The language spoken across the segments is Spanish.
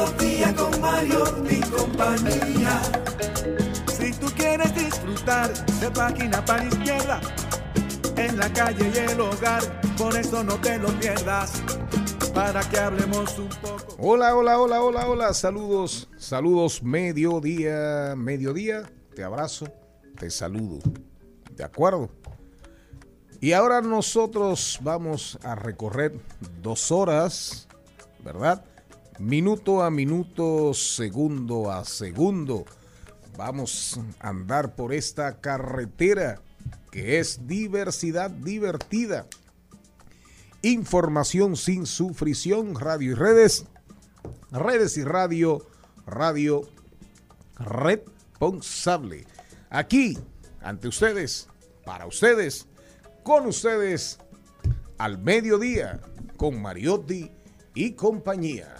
mediodía con Mario mi compañía. Si tú quieres disfrutar de página para izquierda, en la calle y el hogar, por eso no te lo pierdas. Para que hablemos un poco. Hola, hola, hola, hola, hola. Saludos, saludos, mediodía, mediodía. Te abrazo te saludo. ¿De acuerdo? Y ahora nosotros vamos a recorrer dos horas, ¿verdad? Minuto a minuto, segundo a segundo. Vamos a andar por esta carretera que es diversidad divertida. Información sin sufrición, radio y redes. Redes y radio, radio responsable aquí, ante ustedes, para ustedes, con ustedes, al mediodía, con Mariotti y compañía.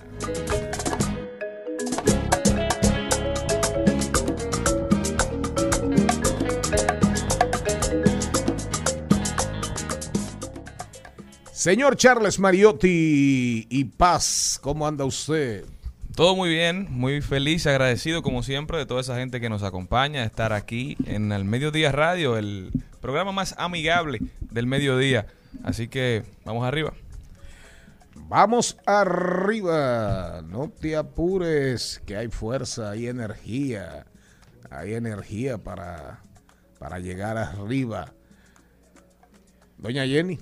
Señor Charles Mariotti y Paz, ¿cómo anda usted? Todo muy bien, muy feliz, agradecido como siempre de toda esa gente que nos acompaña, estar aquí en el Mediodía Radio, el programa más amigable del mediodía. Así que vamos arriba. Vamos arriba, no te apures, que hay fuerza, hay energía, hay energía para, para llegar arriba. Doña Jenny.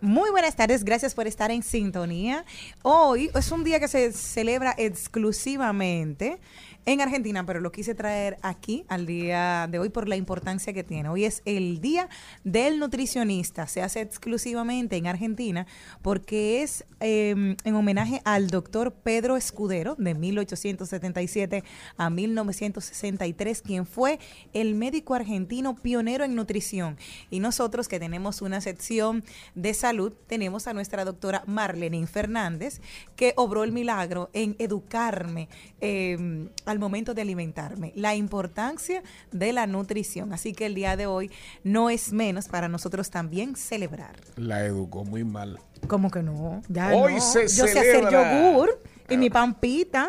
Muy buenas tardes, gracias por estar en sintonía. Hoy es un día que se celebra exclusivamente en Argentina, pero lo quise traer aquí al día de hoy por la importancia que tiene. Hoy es el Día del Nutricionista. Se hace exclusivamente en Argentina porque es em, en homenaje al doctor Pedro Escudero de 1877 a 1963, quien fue el médico argentino pionero en nutrición. Y nosotros que tenemos una sección de salud, tenemos a nuestra doctora Marlene Fernández, que obró el milagro en educarme eh, al momento de alimentarme, la importancia de la nutrición. Así que el día de hoy no es menos para nosotros también celebrar. La educó muy mal. ¿Cómo que no? Ya hoy no. se Yo sé hacer yogur y mi pampita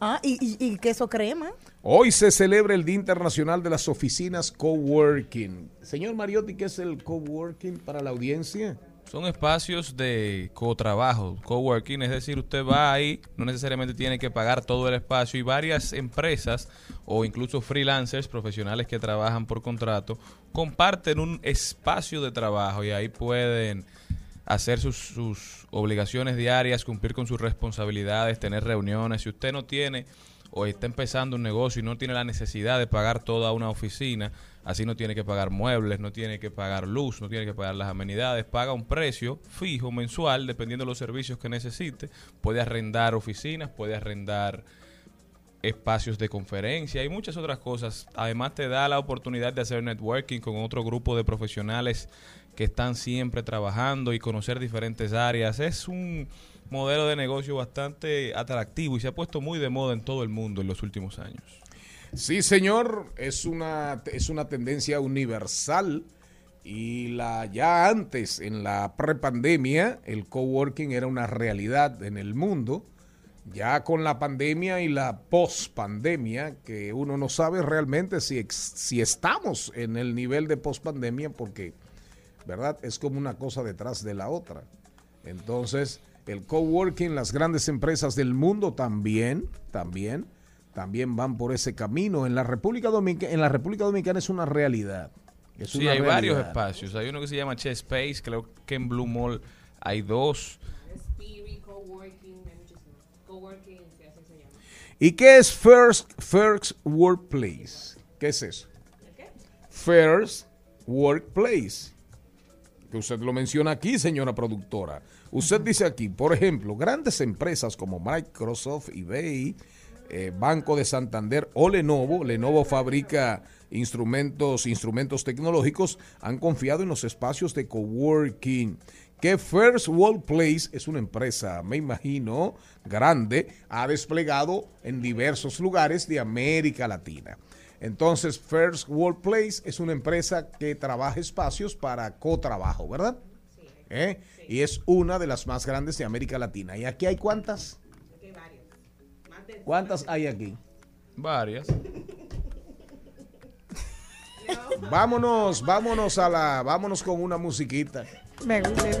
ah, y, y queso crema. Hoy se celebra el Día Internacional de las Oficinas Coworking. Señor Mariotti, ¿qué es el coworking para la audiencia? Son espacios de co-trabajo, coworking, es decir, usted va ahí, no necesariamente tiene que pagar todo el espacio y varias empresas o incluso freelancers, profesionales que trabajan por contrato, comparten un espacio de trabajo y ahí pueden hacer sus, sus obligaciones diarias, cumplir con sus responsabilidades, tener reuniones. Si usted no tiene o está empezando un negocio y no tiene la necesidad de pagar toda una oficina, Así no tiene que pagar muebles, no tiene que pagar luz, no tiene que pagar las amenidades, paga un precio fijo mensual dependiendo de los servicios que necesite. Puede arrendar oficinas, puede arrendar espacios de conferencia y muchas otras cosas. Además te da la oportunidad de hacer networking con otro grupo de profesionales que están siempre trabajando y conocer diferentes áreas. Es un modelo de negocio bastante atractivo y se ha puesto muy de moda en todo el mundo en los últimos años. Sí, señor, es una, es una tendencia universal y la ya antes, en la prepandemia, el coworking era una realidad en el mundo. Ya con la pandemia y la pospandemia, que uno no sabe realmente si, si estamos en el nivel de pospandemia porque ¿verdad? Es como una cosa detrás de la otra. Entonces, el coworking, las grandes empresas del mundo también, también, también van por ese camino. En la República Dominicana, en la República Dominicana es una realidad. Es Sí, una hay varios espacios. Hay uno que se llama Chess Space, creo que en Blue Mall hay dos. ¿Y qué es First, First Workplace? ¿Qué es eso? First Workplace. Que usted lo menciona aquí, señora productora. Usted dice aquí, por ejemplo, grandes empresas como Microsoft, eBay, eh, Banco de Santander o Lenovo, Lenovo fabrica instrumentos, instrumentos tecnológicos, han confiado en los espacios de coworking. Que First Workplace es una empresa, me imagino, grande, ha desplegado en diversos lugares de América Latina. Entonces, First Workplace es una empresa que trabaja espacios para cotrabajo, ¿verdad? ¿Eh? Y es una de las más grandes de América Latina. ¿Y aquí hay cuántas? Aquí hay varios. Más de ¿Cuántas hay aquí? Varias. Vámonos, vámonos a la, vámonos con una musiquita. Me gusta ese.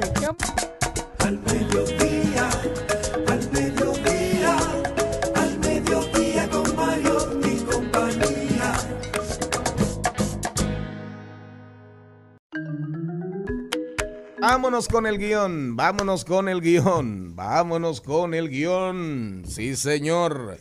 Al mediodía, Vámonos con el guion, vámonos con el guion, vámonos con el guion. Sí, señor.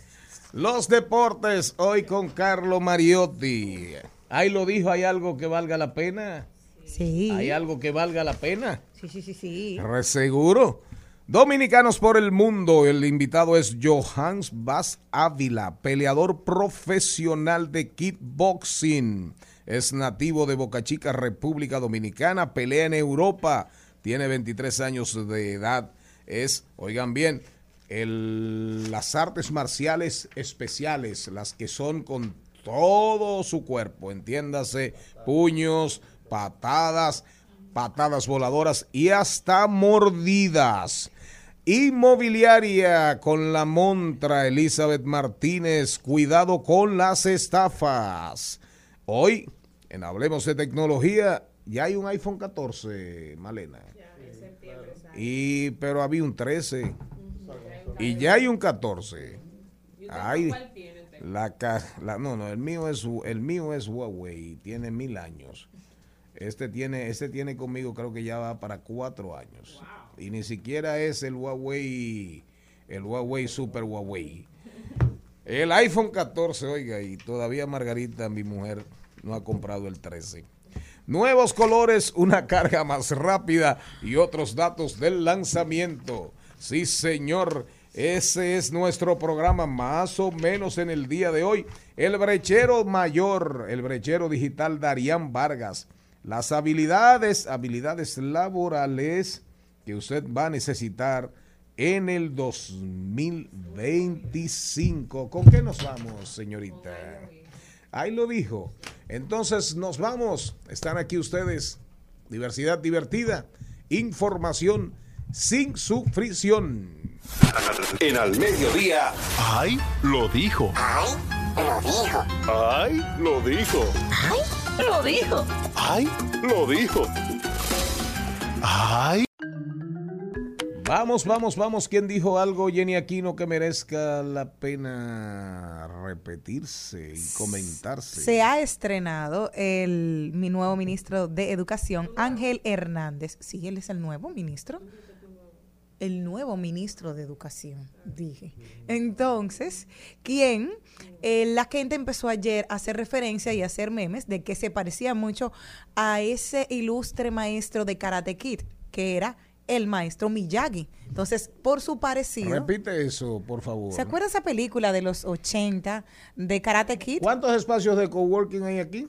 Los deportes, hoy con Carlo Mariotti. Ahí lo dijo, ¿hay algo que valga la pena? Sí. ¿Hay algo que valga la pena? Sí, sí, sí, sí. Re seguro. Dominicanos por el mundo. El invitado es Johans Vaz Ávila, peleador profesional de kickboxing. Es nativo de Boca Chica, República Dominicana. Pelea en Europa. Tiene 23 años de edad. Es, oigan bien, las artes marciales especiales, las que son con todo su cuerpo, entiéndase, puños, patadas, patadas voladoras y hasta mordidas. Inmobiliaria con la montra Elizabeth Martínez, cuidado con las estafas. Hoy, en Hablemos de Tecnología, ya hay un iPhone 14, Malena. Y, pero había un 13. Y ya hay un 14. Ay, la, ca- la- no, no, el mío es el mío es Huawei, tiene mil años. Este tiene, este tiene conmigo, creo que ya va para cuatro años. Y ni siquiera es el Huawei, el Huawei Super Huawei. El iPhone 14, oiga, y todavía Margarita, mi mujer, no ha comprado el 13. Nuevos colores, una carga más rápida y otros datos del lanzamiento. Sí, señor, ese es nuestro programa más o menos en el día de hoy. El brechero mayor, el brechero digital Darían Vargas. Las habilidades, habilidades laborales que usted va a necesitar en el 2025. ¿Con qué nos vamos, señorita? Ahí lo dijo. Entonces nos vamos. Están aquí ustedes. Diversidad divertida. Información sin sufrición. En al mediodía. ¡Ay! Lo dijo. ¡Ay! Lo dijo. ¡Ay! Lo dijo. Lo dijo. ¡Ay! Lo dijo. ¡Ay! Vamos, vamos, vamos. ¿Quién dijo algo, Jenny Aquino, que merezca la pena repetirse y comentarse? Se ha estrenado el, mi nuevo ministro de Educación, Ángel Hernández. Sí, él es el nuevo ministro. El nuevo ministro de Educación, dije. Entonces, ¿quién? Eh, la gente empezó ayer a hacer referencia y a hacer memes de que se parecía mucho a ese ilustre maestro de Karate Kid, que era el maestro Miyagi. Entonces, por su parecido... Repite eso, por favor. ¿Se acuerda esa película de los 80 de Karate Kid? ¿Cuántos espacios de coworking hay aquí?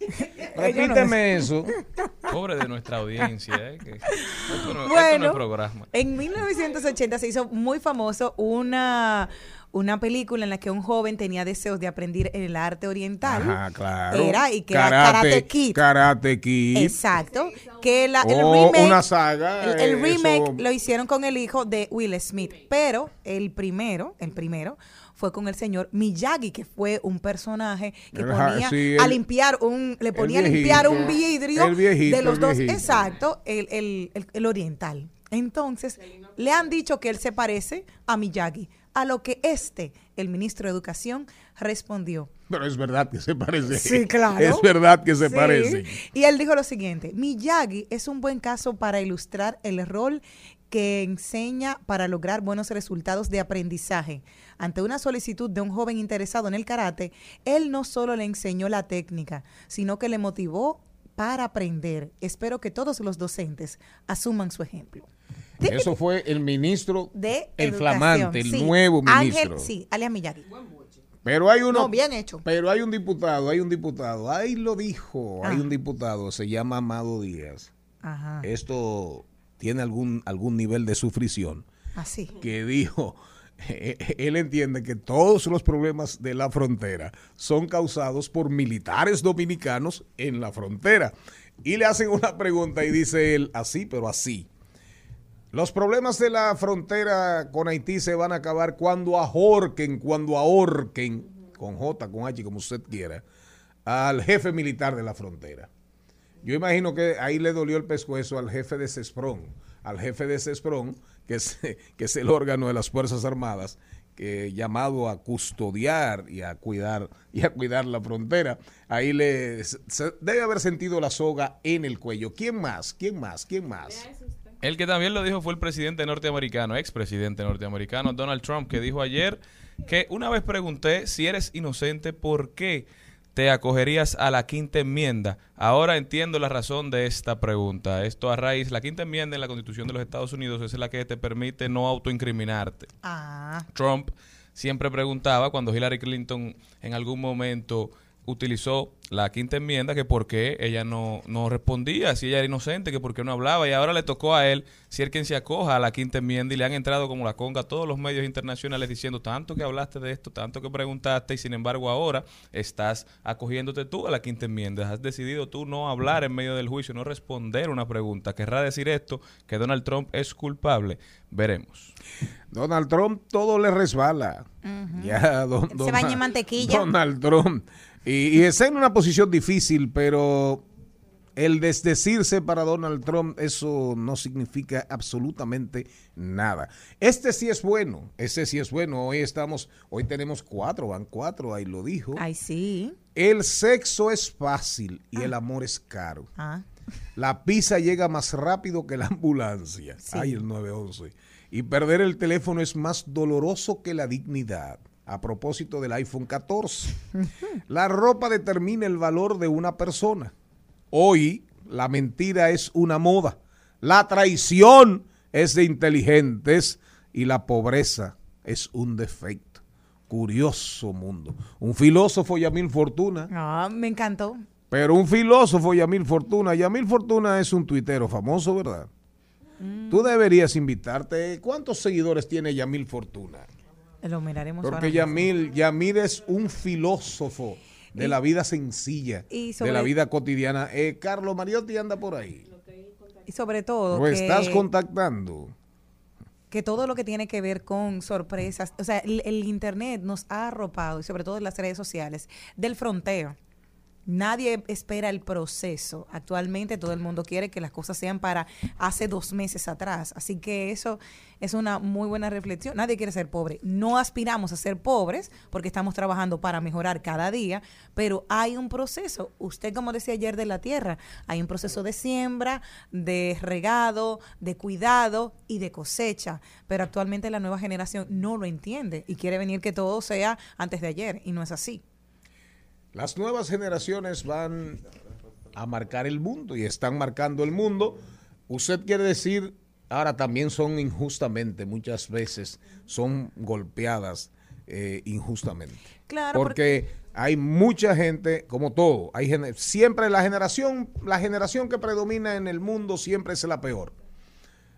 no Repíteme eso. Pobre de nuestra audiencia, ¿eh? que esto, no, esto no es Bueno, programa. en 1980 se hizo muy famoso una, una película en la que un joven tenía deseos de aprender el arte oriental. Ajá, claro. Era y que era Karate Kid. Karate Kid. Exacto. Que la- el Oh, remake, una saga, el, el remake eso- lo hicieron con el hijo de Will Smith. Pero el primero, el primero fue con el señor Miyagi, que fue un personaje que El ponía sí, a el- limpiar un, le ponía a limpiar un vidrio el viejito, de los el dos, viejito. exacto, el, el- el- el oriental. Entonces, le han dicho que él se parece a Miyagi, a lo que este, el ministro de Educación, respondió. Pero es verdad que se parece. Sí, claro. Es verdad que se Sí. parece. Y él dijo lo siguiente, Miyagi es un buen caso para ilustrar el rol que enseña para lograr buenos resultados de aprendizaje. Ante una solicitud de un joven interesado en el karate, él no solo le enseñó la técnica, sino que le motivó para aprender. Espero que todos los docentes asuman su ejemplo. Eso fue el ministro, De el educación, flamante, el sí. nuevo ministro. Ángel, sí, alias Miyagi. Pero hay uno. No, bien hecho. Pero hay un diputado, hay un diputado. Ahí lo dijo. Hay Ah. un diputado, se llama Amado Díaz. Ajá. Esto tiene algún, algún nivel de sufrición. Así. Que dijo. Él entiende que todos los problemas de la frontera son causados por militares dominicanos en la frontera. Y le hacen una pregunta y dice él, así, pero así. Los problemas de la frontera con Haití se van a acabar cuando ahorquen, cuando ahorquen, con J, con H, como usted quiera, al jefe militar de la frontera. Yo imagino que ahí le dolió el pescuezo al jefe de CESPRON, al jefe de CESPRON, que es, el órgano de las Fuerzas Armadas, que llamado a custodiar y a cuidar y a cuidar la frontera. Ahí le debe haber sentido la soga en el cuello. ¿Quién más? ¿Quién más? ¿Quién más? El que también lo dijo fue el presidente norteamericano, expresidente norteamericano Donald Trump, que dijo ayer que una vez pregunté si eres inocente, ¿por qué te acogerías a la quinta enmienda? Ahora entiendo la razón de esta pregunta. Esto a raíz, la quinta enmienda en la Constitución de los Estados Unidos es la que te permite no autoincriminarte. Ah, Trump siempre preguntaba cuando Hillary Clinton en algún momento utilizó la quinta enmienda que por qué ella no, no respondía, si ella era inocente, que por qué no hablaba, y ahora le tocó a él ser quien se acoja a la quinta enmienda y le han entrado como la conga a todos los medios internacionales diciendo tanto que hablaste de esto, tanto que preguntaste y sin embargo ahora estás acogiéndote tú a la quinta enmienda, has decidido tú no hablar en medio del juicio, no responder una pregunta, querrá decir esto que Donald Trump es culpable, veremos. Donald Trump todo le resbala. Ya, don- Se baña en mantequilla. Donald Trump. Y, y está en una posición difícil, pero el desdecirse para Donald Trump, eso no significa absolutamente nada. Este sí es bueno, este sí es bueno. Hoy estamos, hoy tenemos cuatro, van cuatro, ahí lo dijo. ay, sí. El sexo es fácil y el amor es caro. Ah. La pizza llega más rápido que la ambulancia. Sí. Ay, el 911. Y perder el teléfono es más doloroso que la dignidad. A propósito del iPhone 14. La ropa determina el valor de una persona. Hoy la mentira es una moda. La traición es de inteligentes y la pobreza es un defecto. Curioso mundo. Un filósofo, Yamil Fortuna, Ah, me encantó. pero un filósofo, Yamil Fortuna. Yamil Fortuna es un tuitero famoso, ¿verdad? Mm. Tú deberías invitarte. ¿Cuántos seguidores tiene Yamil Fortuna? Lo miraremos ahora Porque mismo. Yamil, Yamil es un filósofo de Y- la vida sencilla, y de la vida cotidiana. Eh, Carlos Mariotti anda por ahí. Y sobre todo Lo que, estás contactando. que todo lo que tiene que ver con sorpresas, o sea, el, el internet nos ha arropado, y sobre todo en las redes sociales, del fronteo. Nadie espera el proceso. Actualmente todo el mundo quiere que las cosas sean para hace dos meses atrás. Así que eso es una muy buena reflexión. Nadie quiere ser pobre. No aspiramos a ser pobres porque estamos trabajando para mejorar cada día, pero hay un proceso. Usted, como decía ayer de la tierra, hay un proceso de siembra, de regado, de cuidado y de cosecha. Pero actualmente la nueva generación no lo entiende y quiere venir que todo sea antes de ayer y no es así. Las nuevas generaciones van a marcar el mundo y están marcando el mundo. Usted quiere decir, ahora también son injustamente, muchas veces son golpeadas eh, injustamente. Claro, porque hay mucha gente, como todo, hay siempre la generación, la generación que predomina en el mundo siempre es la peor.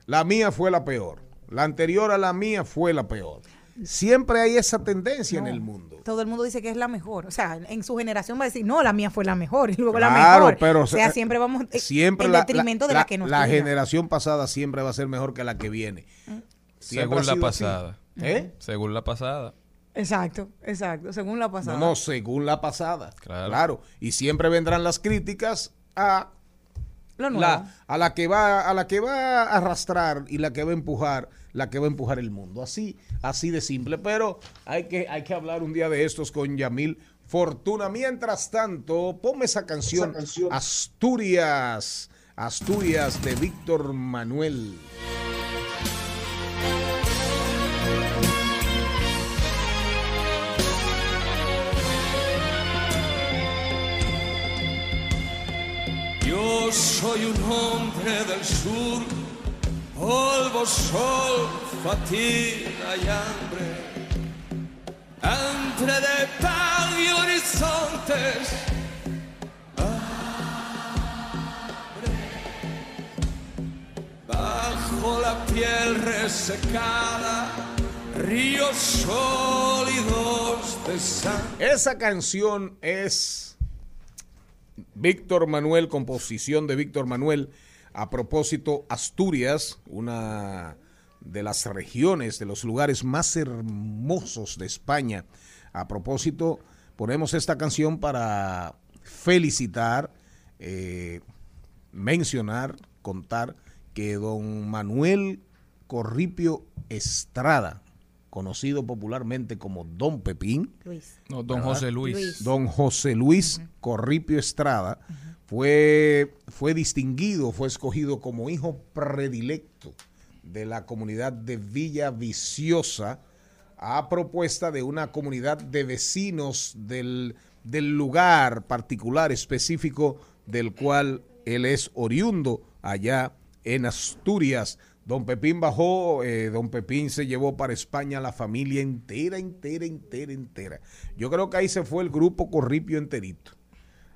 La mía fue la peor. La anterior a la mía fue la peor. Siempre hay esa tendencia en el mundo. Todo el mundo dice que es la mejor. O sea, en su generación va a decir, no, la mía fue la mejor y luego la Claro, mejor. pero o sea, se- siempre vamos eh, siempre en la, detrimento de la- la, que nos la generación pasada siempre va a ser mejor que la que viene. Siempre Según la pasada. ¿Eh? Según la pasada. Exacto, exacto, según la pasada. No, no, según la pasada. Claro. Claro. Y siempre vendrán las críticas a Lo nuevo. la, a la que va a la que va a arrastrar y la que va a empujar la que va a empujar el mundo. Así así de simple. Pero hay que hay que hablar un día de estos con Yamil Fortuna. Mientras tanto ponme esa canción, Asturias Asturias de Víctor Manuel. Yo soy un hombre del sur, polvo, sol, fatiga y hambre. Entre de pan y horizontes, hambre. bajo la piel resecada, ríos sólidos de sangre. esa canción es Víctor Manuel, composición de Víctor Manuel. A propósito, Asturias, una de las regiones, de los lugares más hermosos de España. A propósito, ponemos esta canción para felicitar, eh, mencionar, contar que don Manuel Corripio Estrada, conocido popularmente como Don Pepín, Luis. No, don José Luis. Luis. don José Luis Corripio Estrada fue, fue distinguido, fue escogido como hijo predilecto de la comunidad de Villa Viciosa a propuesta de una comunidad de vecinos del, del lugar particular específico del cual él es oriundo allá en Asturias. Don Pepín bajó, eh, don Pepín se llevó para España la familia entera, entera, entera, entera. Yo creo que ahí se fue el grupo Corripio enterito.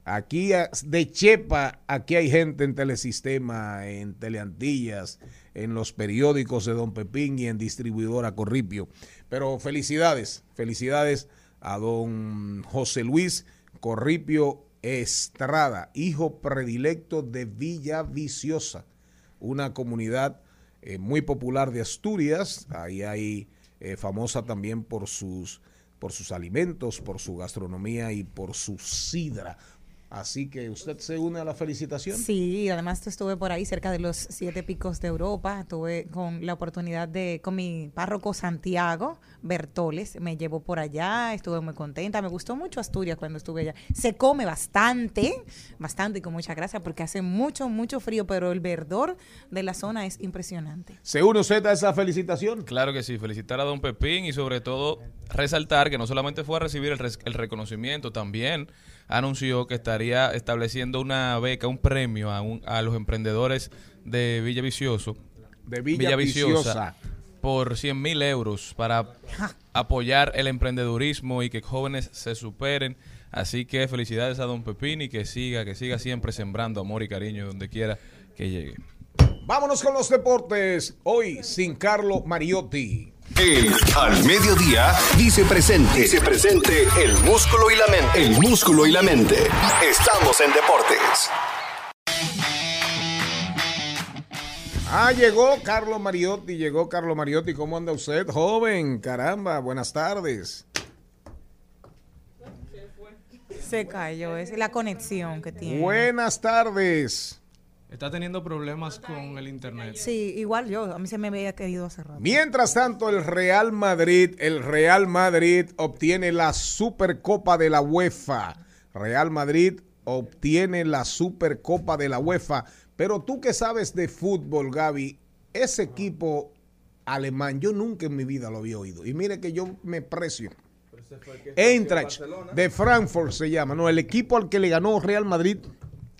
Aquí de Chepa, aquí hay gente en Telesistema, en Teleantillas, en los periódicos de Don Pepín y en distribuidora Corripio. Pero felicidades, felicidades a don José Luis Corripio Estrada, hijo predilecto de Villa Viciosa, una comunidad eh, muy popular de Asturias. Ahí hay eh, famosa también por sus, por sus alimentos, por su gastronomía y por su sidra. Así que usted se une a la felicitación. Sí, además estuve por ahí cerca de los siete picos de Europa. Tuve con la oportunidad de, con mi párroco Santiago Bertoles, me llevó por allá, estuve muy contenta. Me gustó mucho Asturias cuando estuve allá. Se come bastante, bastante y con mucha gracia porque hace mucho, mucho frío, pero el verdor de la zona es impresionante. ¿Se une usted a esa felicitación? Claro que sí, felicitar a don Pepín y sobre todo resaltar que no solamente fue a recibir el, res- el reconocimiento, también anunció que estaría estableciendo una beca, un premio a, un- a los emprendedores de Villa Vicioso, De Villa, Viciosa. Por 100 mil euros para apoyar el emprendedurismo y que jóvenes se superen. Así que felicidades a don Pepín y que siga, que siga siempre sembrando amor y cariño donde quiera que llegue. Vámonos con los deportes. Hoy sin Carlo Mariotti. El Al Mediodía dice presente. Dice presente el músculo y la mente. El músculo y la mente. Estamos en deportes. Ah, llegó Carlo Mariotti, llegó Carlo Mariotti. ¿Cómo anda usted, joven? Caramba, buenas tardes. Se cayó, es la conexión que tiene. Buenas tardes. Está teniendo problemas con el internet. Sí, igual yo, a mí se me había querido hace rato. Mientras tanto, el Real Madrid, el Real Madrid obtiene la Supercopa de la UEFA. Real Madrid obtiene la Supercopa de la UEFA. Pero tú que sabes de fútbol, Gaby, ese equipo alemán, yo nunca en mi vida lo había oído. Y mire que yo me precio. Eintracht de Frankfurt se llama, no, el equipo al que le ganó Real Madrid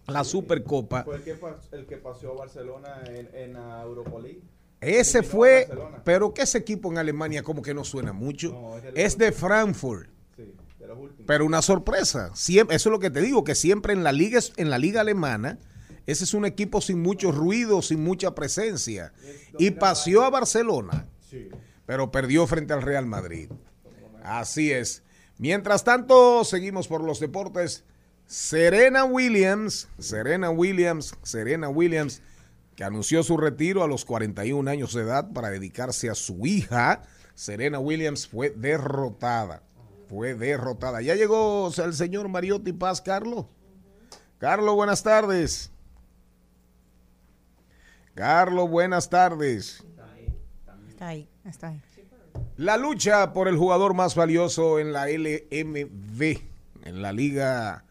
la Supercopa. Fue el que, el que a Barcelona en, en la Europa League. Ese fue, pero que ese equipo en Alemania como que no suena mucho. No, es el- es de Frankfurt. Sí, de. Pero una sorpresa. Siempre, eso es lo que te digo, que siempre en la liga, en la liga alemana, ese es un equipo sin mucho ruido, sin mucha presencia. Y paseó a Barcelona, pero perdió frente al Real Madrid. Así es. Mientras tanto, seguimos por los deportes. Serena Williams, Serena Williams, Serena Williams, que anunció su retiro a los 41 años de edad para dedicarse a su hija, Serena Williams fue derrotada. Fue derrotada. Ya llegó el señor Mariotti Paz, Carlos. Carlos, buenas tardes. Carlos, buenas tardes. Está ahí, está ahí. La lucha por el jugador más valioso en la LMV, en la liga,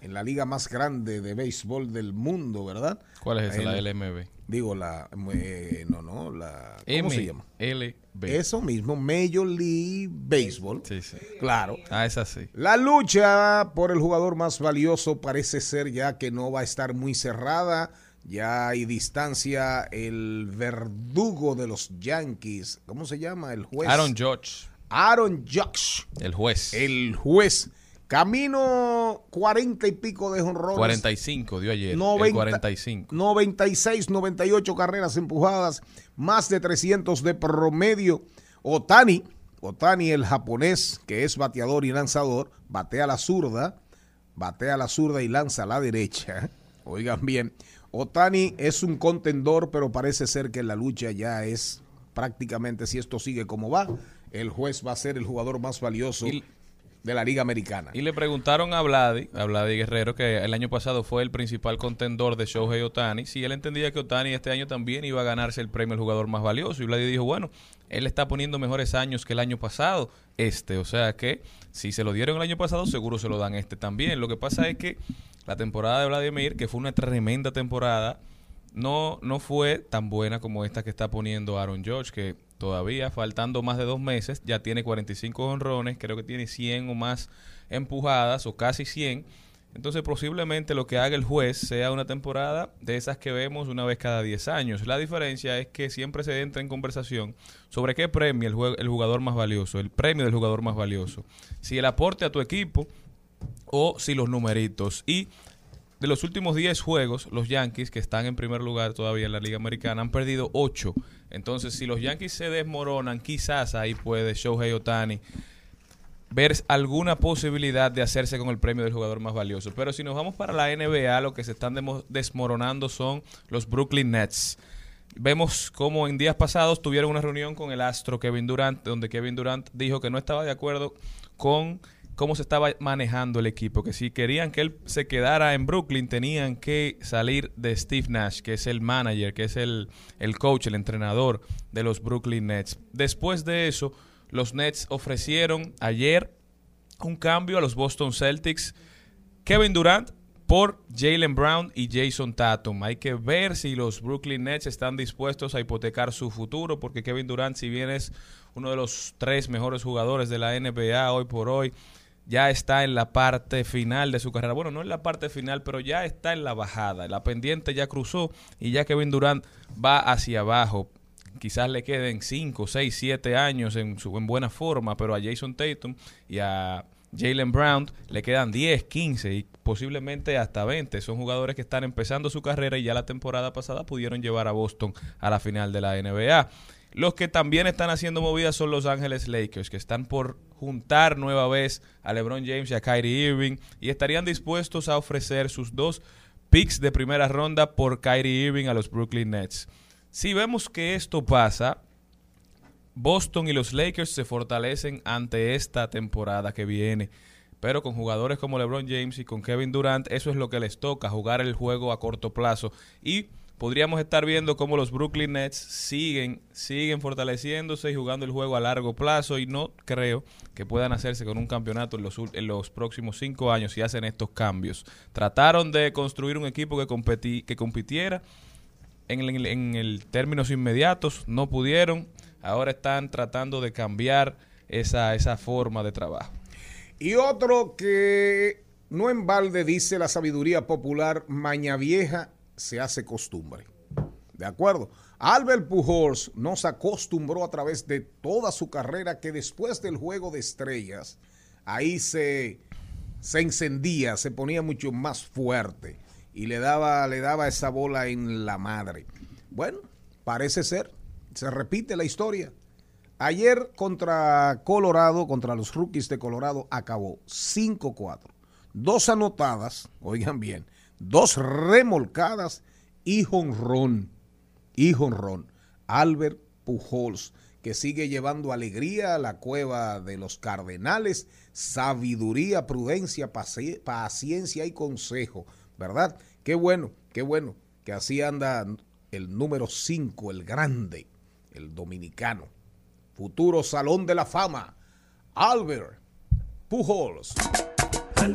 en la liga más grande de béisbol del mundo, ¿verdad? ¿Cuál es esa, la LMB? Digo, la, eh, no, no, la, ¿cómo se llama? MLB. Eso mismo, Major League Baseball. Sí, sí. Claro. Ah, esa sí. La lucha por el jugador más valioso parece ser ya que no va a estar muy cerrada. Ya hay distancia. El verdugo de los Yankees, ¿cómo se llama? El juez. Aaron Judge, Aaron Judge, el juez. el juez. Camino cuarenta y pico de jonrones. 45 dio ayer. el 90 45. 96, 98 carreras empujadas, más de 300 de promedio. Otani, Otani el japonés, que es bateador y lanzador, batea la zurda, batea la zurda y lanza a la derecha. Oigan bien, Otani es un contendor, pero parece ser que la lucha ya es prácticamente, si esto sigue como va, el juez va a ser el jugador más valioso Y- de la Liga Americana. Y le preguntaron a Vladi, a Vladi Guerrero, que el año pasado fue el principal contendor de Shohei Otani, si él entendía que Otani este año también iba a ganarse el premio al jugador más valioso. Y Vladi dijo, bueno, él está poniendo mejores años que el año pasado, este. O sea que si se lo dieron el año pasado, seguro se lo dan este también. Lo que pasa es que la temporada de Vladimir, que fue una tremenda temporada, no, no fue tan buena como esta que está poniendo Aaron George, que todavía, faltando más de dos meses, ya tiene 45 honrones, creo que tiene 100 o más empujadas, o casi 100. Entonces, posiblemente lo que haga el juez sea una temporada de esas que vemos una vez cada 10 años. La diferencia es que siempre se entra en conversación sobre qué premia el, el jugador más valioso, el premio del jugador más valioso. Si el aporte a tu equipo o si los numeritos. Y de los últimos 10 juegos, los Yankees, que están en primer lugar todavía en la Liga Americana, han perdido 8. Entonces, si los Yankees se desmoronan, quizás ahí puede Shohei Otani ver alguna posibilidad de hacerse con el premio del jugador más valioso. Pero si nos vamos para la NBA, lo que se están desmoronando son los Brooklyn Nets. Vemos como en días pasados tuvieron una reunión con el astro Kevin Durant, donde Kevin Durant dijo que no estaba de acuerdo con cómo se estaba manejando el equipo, que si querían que él se quedara en Brooklyn tenían que salir de Steve Nash, que es el manager, que es el, el coach, el entrenador de los Brooklyn Nets. Después de eso, los Nets ofrecieron ayer un cambio a los Boston Celtics. Kevin Durant por Jalen Brown y Jason Tatum. Hay que ver si los Brooklyn Nets están dispuestos a hipotecar su futuro, porque Kevin Durant, si bien es uno de los tres mejores jugadores de la NBA hoy por hoy, ya está en la parte final de su carrera. Bueno, no en la parte final, pero ya está en la bajada. La pendiente ya cruzó y ya Kevin Durant va hacia abajo. Quizás le queden 5, 6, 7 años en, su, en buena forma, pero a Jason Tatum y a Jalen Brown le quedan 10, 15 y posiblemente hasta 20. Son jugadores que están empezando su carrera y ya la temporada pasada pudieron llevar a Boston a la final de la NBA. Los que también están haciendo movidas son los Ángeles Lakers, que están por juntar nueva vez a LeBron James y a Kyrie Irving y estarían dispuestos a ofrecer sus dos picks de primera ronda por Kyrie Irving a los Brooklyn Nets. Si vemos que esto pasa, Boston y los Lakers se fortalecen ante esta temporada que viene. Pero con jugadores como LeBron James y con Kevin Durant, eso es lo que les toca, jugar el juego a corto plazo. Y podríamos estar viendo cómo los Brooklyn Nets siguen, siguen fortaleciéndose y jugando el juego a largo plazo. Y no creo que puedan hacerse con un campeonato en los, próximos cinco años si hacen estos cambios. Trataron de construir un equipo que, competi- que compitiera en en el términos inmediatos, no pudieron. Ahora están tratando de cambiar esa, esa forma de trabajo. Y otro que no en balde dice la sabiduría popular, maña vieja se hace costumbre. ¿De acuerdo? Albert Pujols nos acostumbró a través de toda su carrera que después del juego de estrellas, ahí se, se encendía, se ponía mucho más fuerte y le daba, le daba esa bola en la madre. Bueno, parece ser, se repite la historia. Ayer contra Colorado, contra los rookies de Colorado, acabó 5-4. Dos anotadas, oigan bien, dos remolcadas y jonrón. Y jonrón. Albert Pujols, que sigue llevando alegría a la cueva de los cardenales, sabiduría, prudencia, paci- paciencia y consejo, ¿verdad? Qué bueno, qué bueno, que así anda el número 5, el grande, el dominicano, futuro salón de la fama, Albert Pujols. Al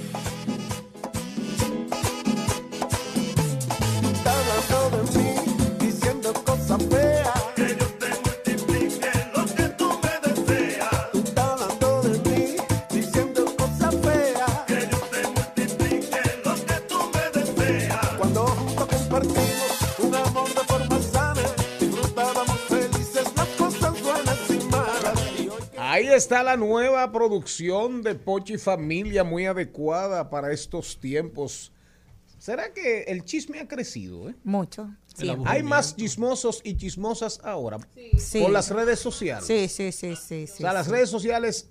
está la nueva producción de Pochi Familia, muy adecuada para estos tiempos. ¿Será que el chisme ha crecido? eh? Mucho. Hay más chismosos y chismosas ahora Sí. por las redes sociales. Sí, sí, sí, sí. o sí, sea, las redes sociales...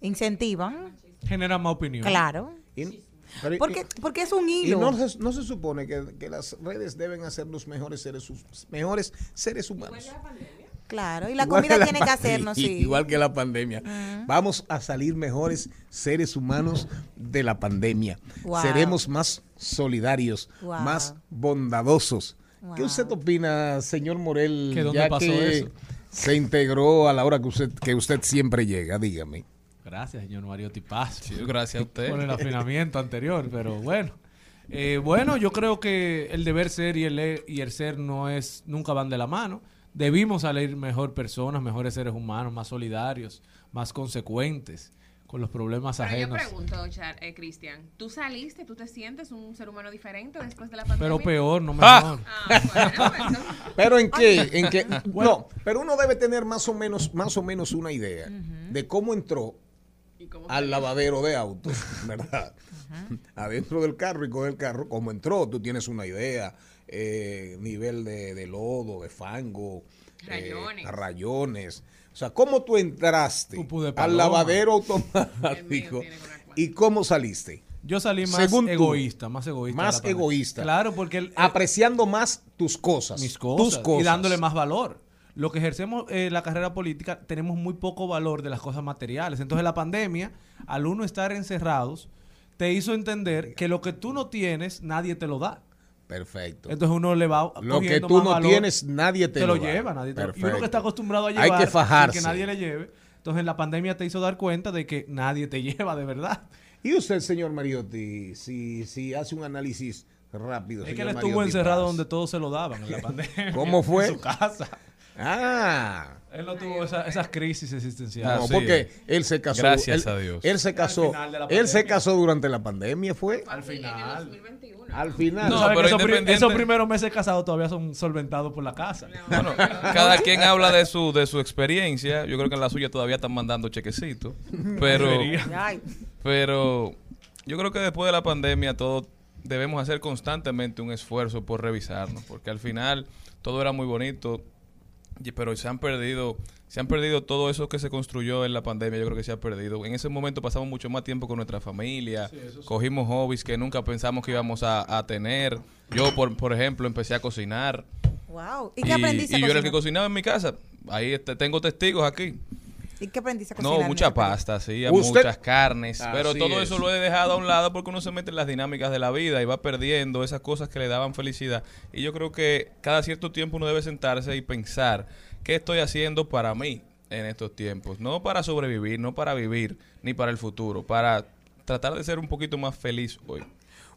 Incentivan. Generan más opinión. Claro. y- pero- Porque, porque es un y hilo. no se, no se supone que, que las redes deben hacer los mejores seres, mejores seres humanos. Claro, y la Igual comida la tiene que hacernos, sí. Igual que la pandemia. Vamos a salir mejores seres humanos de la pandemia. Wow. Seremos más solidarios, Wow. más bondadosos. ¿Qué usted opina, señor Morel, ¿Que dónde ya pasó que eso? se integró a la hora que usted, que usted siempre llega? Dígame. Gracias, señor Mariotti Paz. Sí, gracias a usted. Por el afinamiento anterior, pero bueno. Eh, bueno, yo creo que el deber ser y el, y el ser no es nunca van de la mano. Debimos salir mejor personas, mejores seres humanos, más solidarios, más consecuentes con los problemas Pero yo ajenos. pregunto, Char- eh, Cristian, ¿tú saliste, tú te sientes un ser humano diferente después de la pandemia? Pero peor, no ¡Ah! mejor. Ah, bueno, pues, entonces- Pero en qué, en qué, no, pero uno debe tener más o menos, más o menos una idea de cómo entró ¿y cómo al lavadero de autos, ¿verdad? Adentro del carro y con el carro, cómo entró, tú tienes una idea, eh, nivel de, de lodo, de fango, eh, Rayones. rayones. O sea, ¿cómo tú entraste al lavadero automático y cómo saliste? Yo salí más Según tú. egoísta, más egoísta. Más egoísta. Claro, porque el, Apreciando más tus cosas, mis cosas, tus cosas. y dándole más valor. Lo que ejercemos eh, la carrera política tenemos muy poco valor de las cosas materiales. Entonces la pandemia, al uno estar encerrados, te hizo entender que lo que tú no tienes, nadie te lo da. Perfecto. Entonces uno le va Lo que tú no valor, tienes, nadie te, te lo lleva, nadie te lo- Y uno que está acostumbrado a Hay llevar que sin fajarse. que nadie le lleve. Entonces la pandemia te hizo dar cuenta de que nadie te lleva de verdad. Y usted, señor Mariotti, si, si hace un análisis rápido. Es que él estuvo Mariotti encerrado Paz. donde todos se lo daban en la pandemia. ¿Cómo fue? En su casa. Ah, Él no tuvo esa- esas crisis existenciales. no, sí. porque él se casó. Gracias él- a Dios. Él se casó. Él se casó durante la pandemia, fue. Al En el final. 2021. Al final. No, ¿Sabes pero esos, pri- independiente- esos primeros meses casados todavía son solventados por la casa. Bueno, cada quien habla de su de su experiencia. Yo creo que en la suya todavía están mandando chequecitos. Pero, pero yo creo que después de la pandemia todos debemos hacer constantemente un esfuerzo por revisarnos, porque al final todo era muy bonito, pero se han perdido se han perdido todo eso que se construyó en la pandemia, yo creo que se ha perdido. En ese momento pasamos mucho más tiempo con nuestra familia, cogimos hobbies que nunca pensamos que íbamos a, a tener. Yo, por, por ejemplo, empecé a cocinar. wow. ¿Y qué aprendiste? y a yo era el que cocinaba en mi casa. Ahí este, tengo testigos aquí. ¿Y qué aprendiste a cocinar? No, mucha pasta, sí, Usted- muchas carnes. pero Así todo es. eso lo he dejado a un lado porque uno se mete en las dinámicas de la vida y va perdiendo esas cosas que le daban felicidad. Y yo creo que cada cierto tiempo uno debe sentarse y pensar qué estoy haciendo para mí en estos tiempos. No para sobrevivir, no para vivir, ni para el futuro, para tratar de ser un poquito más feliz hoy.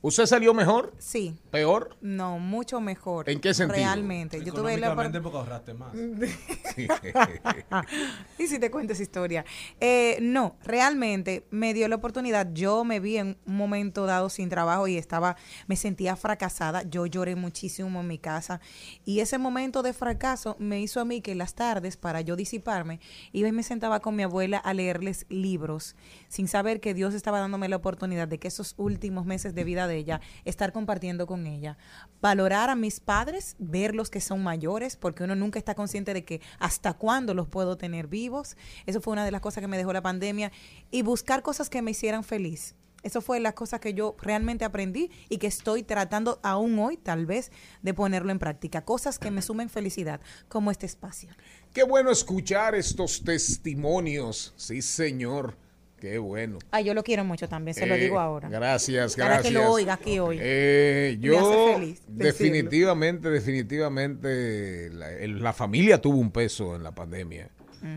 ¿Usted salió mejor? Sí. ¿Peor? No, mucho mejor. ¿En qué sentido? Realmente. Yo tuve la Económicamente porque ahorraste más. y si te cuento esa historia. Eh, no, realmente me dio la oportunidad. Yo me vi en un momento dado sin trabajo y estaba, me sentía fracasada. Yo lloré muchísimo en mi casa. Y ese momento de fracaso me hizo a mí que en las tardes, para yo disiparme, iba y me sentaba con mi abuela a leerles libros, sin saber que Dios estaba dándome la oportunidad de que esos últimos meses de vida de ella, estar compartiendo con ella. Valorar a mis padres, verlos que son mayores, porque uno nunca está consciente de que hasta cuándo los puedo tener vivos. Eso fue una de las cosas que me dejó la pandemia. Y buscar cosas que me hicieran feliz. Eso fue las cosas que yo realmente aprendí y que estoy tratando aún hoy, tal vez, de ponerlo en práctica. Cosas que me sumen felicidad, como este espacio. Qué bueno escuchar estos testimonios. Sí, señor. Qué bueno. Ay, yo lo quiero mucho también, se lo Eh, digo ahora. Gracias, Para gracias. que lo oiga aquí hoy. Eh, Me hace yo feliz definitivamente, definitivamente, la, el- la familia tuvo un peso en la pandemia.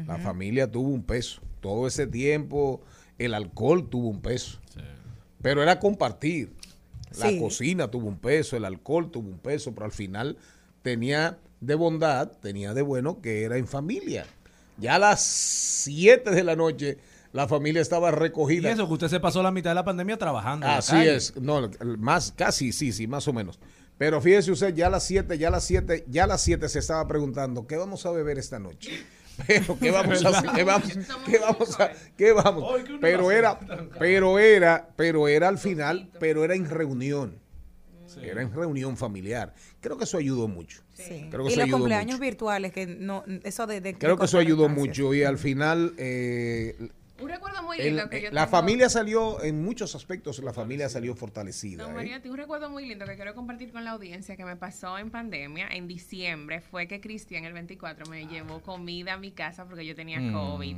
La familia tuvo un peso. Todo ese tiempo el alcohol tuvo un peso. Pero era compartir. La Sí. cocina tuvo un peso, el alcohol tuvo un peso, pero al final tenía de bondad, tenía de bueno que era en familia. Ya a las 7 de la noche la familia estaba Y recogida. eso, que usted se pasó la mitad de la pandemia trabajando. en la Así es, no, más, casi, sí, sí, más o menos. Pero fíjese usted, ya a las 7, ya a las 7, ya a las 7 se estaba preguntando, ¿qué vamos a beber esta noche? Pero, ¿qué vamos a hacer? ¿Qué vamos, qué vamos a, qué vamos? Pero era, pero era, pero era al final, pero era en reunión. Era en reunión familiar. Creo que eso ayudó mucho. Sí. Creo que y eso los ayudó cumpleaños mucho. virtuales, que no, eso de... de- Creo de que eso ayudó mucho y al final eh, Un recuerdo muy el- lindo que yo la tengo. familia salió, en muchos aspectos, la familia salió fortalecida. No, ¿eh? María, tengo un recuerdo muy lindo que quiero compartir con la audiencia que me pasó en pandemia, en diciembre, fue que Cristian el 24 me llevó comida a mi casa porque yo tenía Mm. COVID.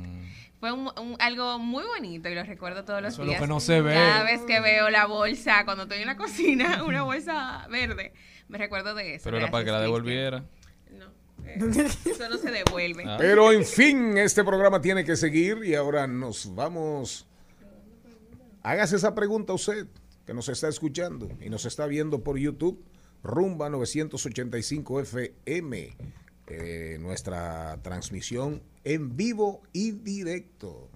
Fue un- un- algo muy bonito y lo recuerdo todos los Eso es lo días. que no se ve. Cada vez que veo la bolsa, cuando estoy en la cocina, una bolsa verde, me recuerdo de eso. Pero era para que la devolviera. Cristian. Eso no se devuelve. Ah. Pero en fin, este programa tiene que seguir y ahora nos vamos. Hágase esa pregunta usted que nos está escuchando y nos está viendo por YouTube, Rumba 985 FM, eh, nuestra transmisión en vivo y directo.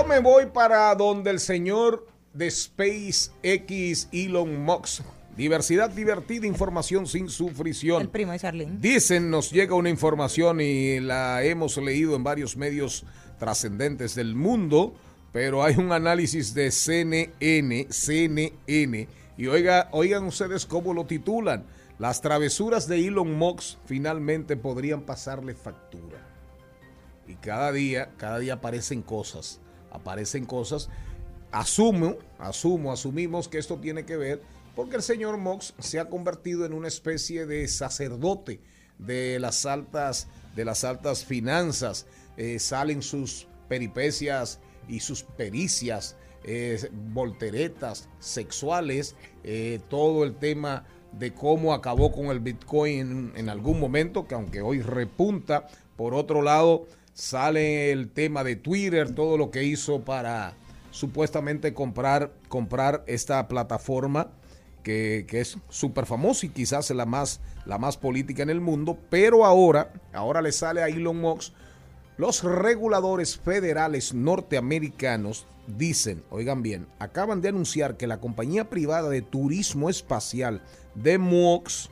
Yo me voy para donde el señor de SpaceX, Elon Musk. Diversidad divertida, información sin sufrición. El primo de Charlene. Dicen, nos llega una información y la hemos leído en varios medios trascendentes del mundo, pero hay un análisis de CNN, CNN, y oiga, oigan ustedes cómo lo titulan. Las travesuras de Elon Musk finalmente podrían pasarle factura. Y cada día, cada día aparecen cosas, aparecen cosas. Asumo, asumo, asumimos que esto tiene que ver porque el señor Mox se ha convertido en una especie de sacerdote de las altas, de las altas finanzas. Eh, salen sus peripecias y sus pericias, eh, volteretas sexuales, eh, todo el tema de cómo acabó con el Bitcoin en, en algún momento, que aunque hoy repunta, por otro lado sale el tema de Twitter, todo lo que hizo para supuestamente comprar, comprar esta plataforma que, es súper famosa y quizás la más, la más política en el mundo, pero ahora, ahora le sale a Elon Musk, los reguladores federales norteamericanos dicen, oigan bien, acaban de anunciar que la compañía privada de turismo espacial de Musk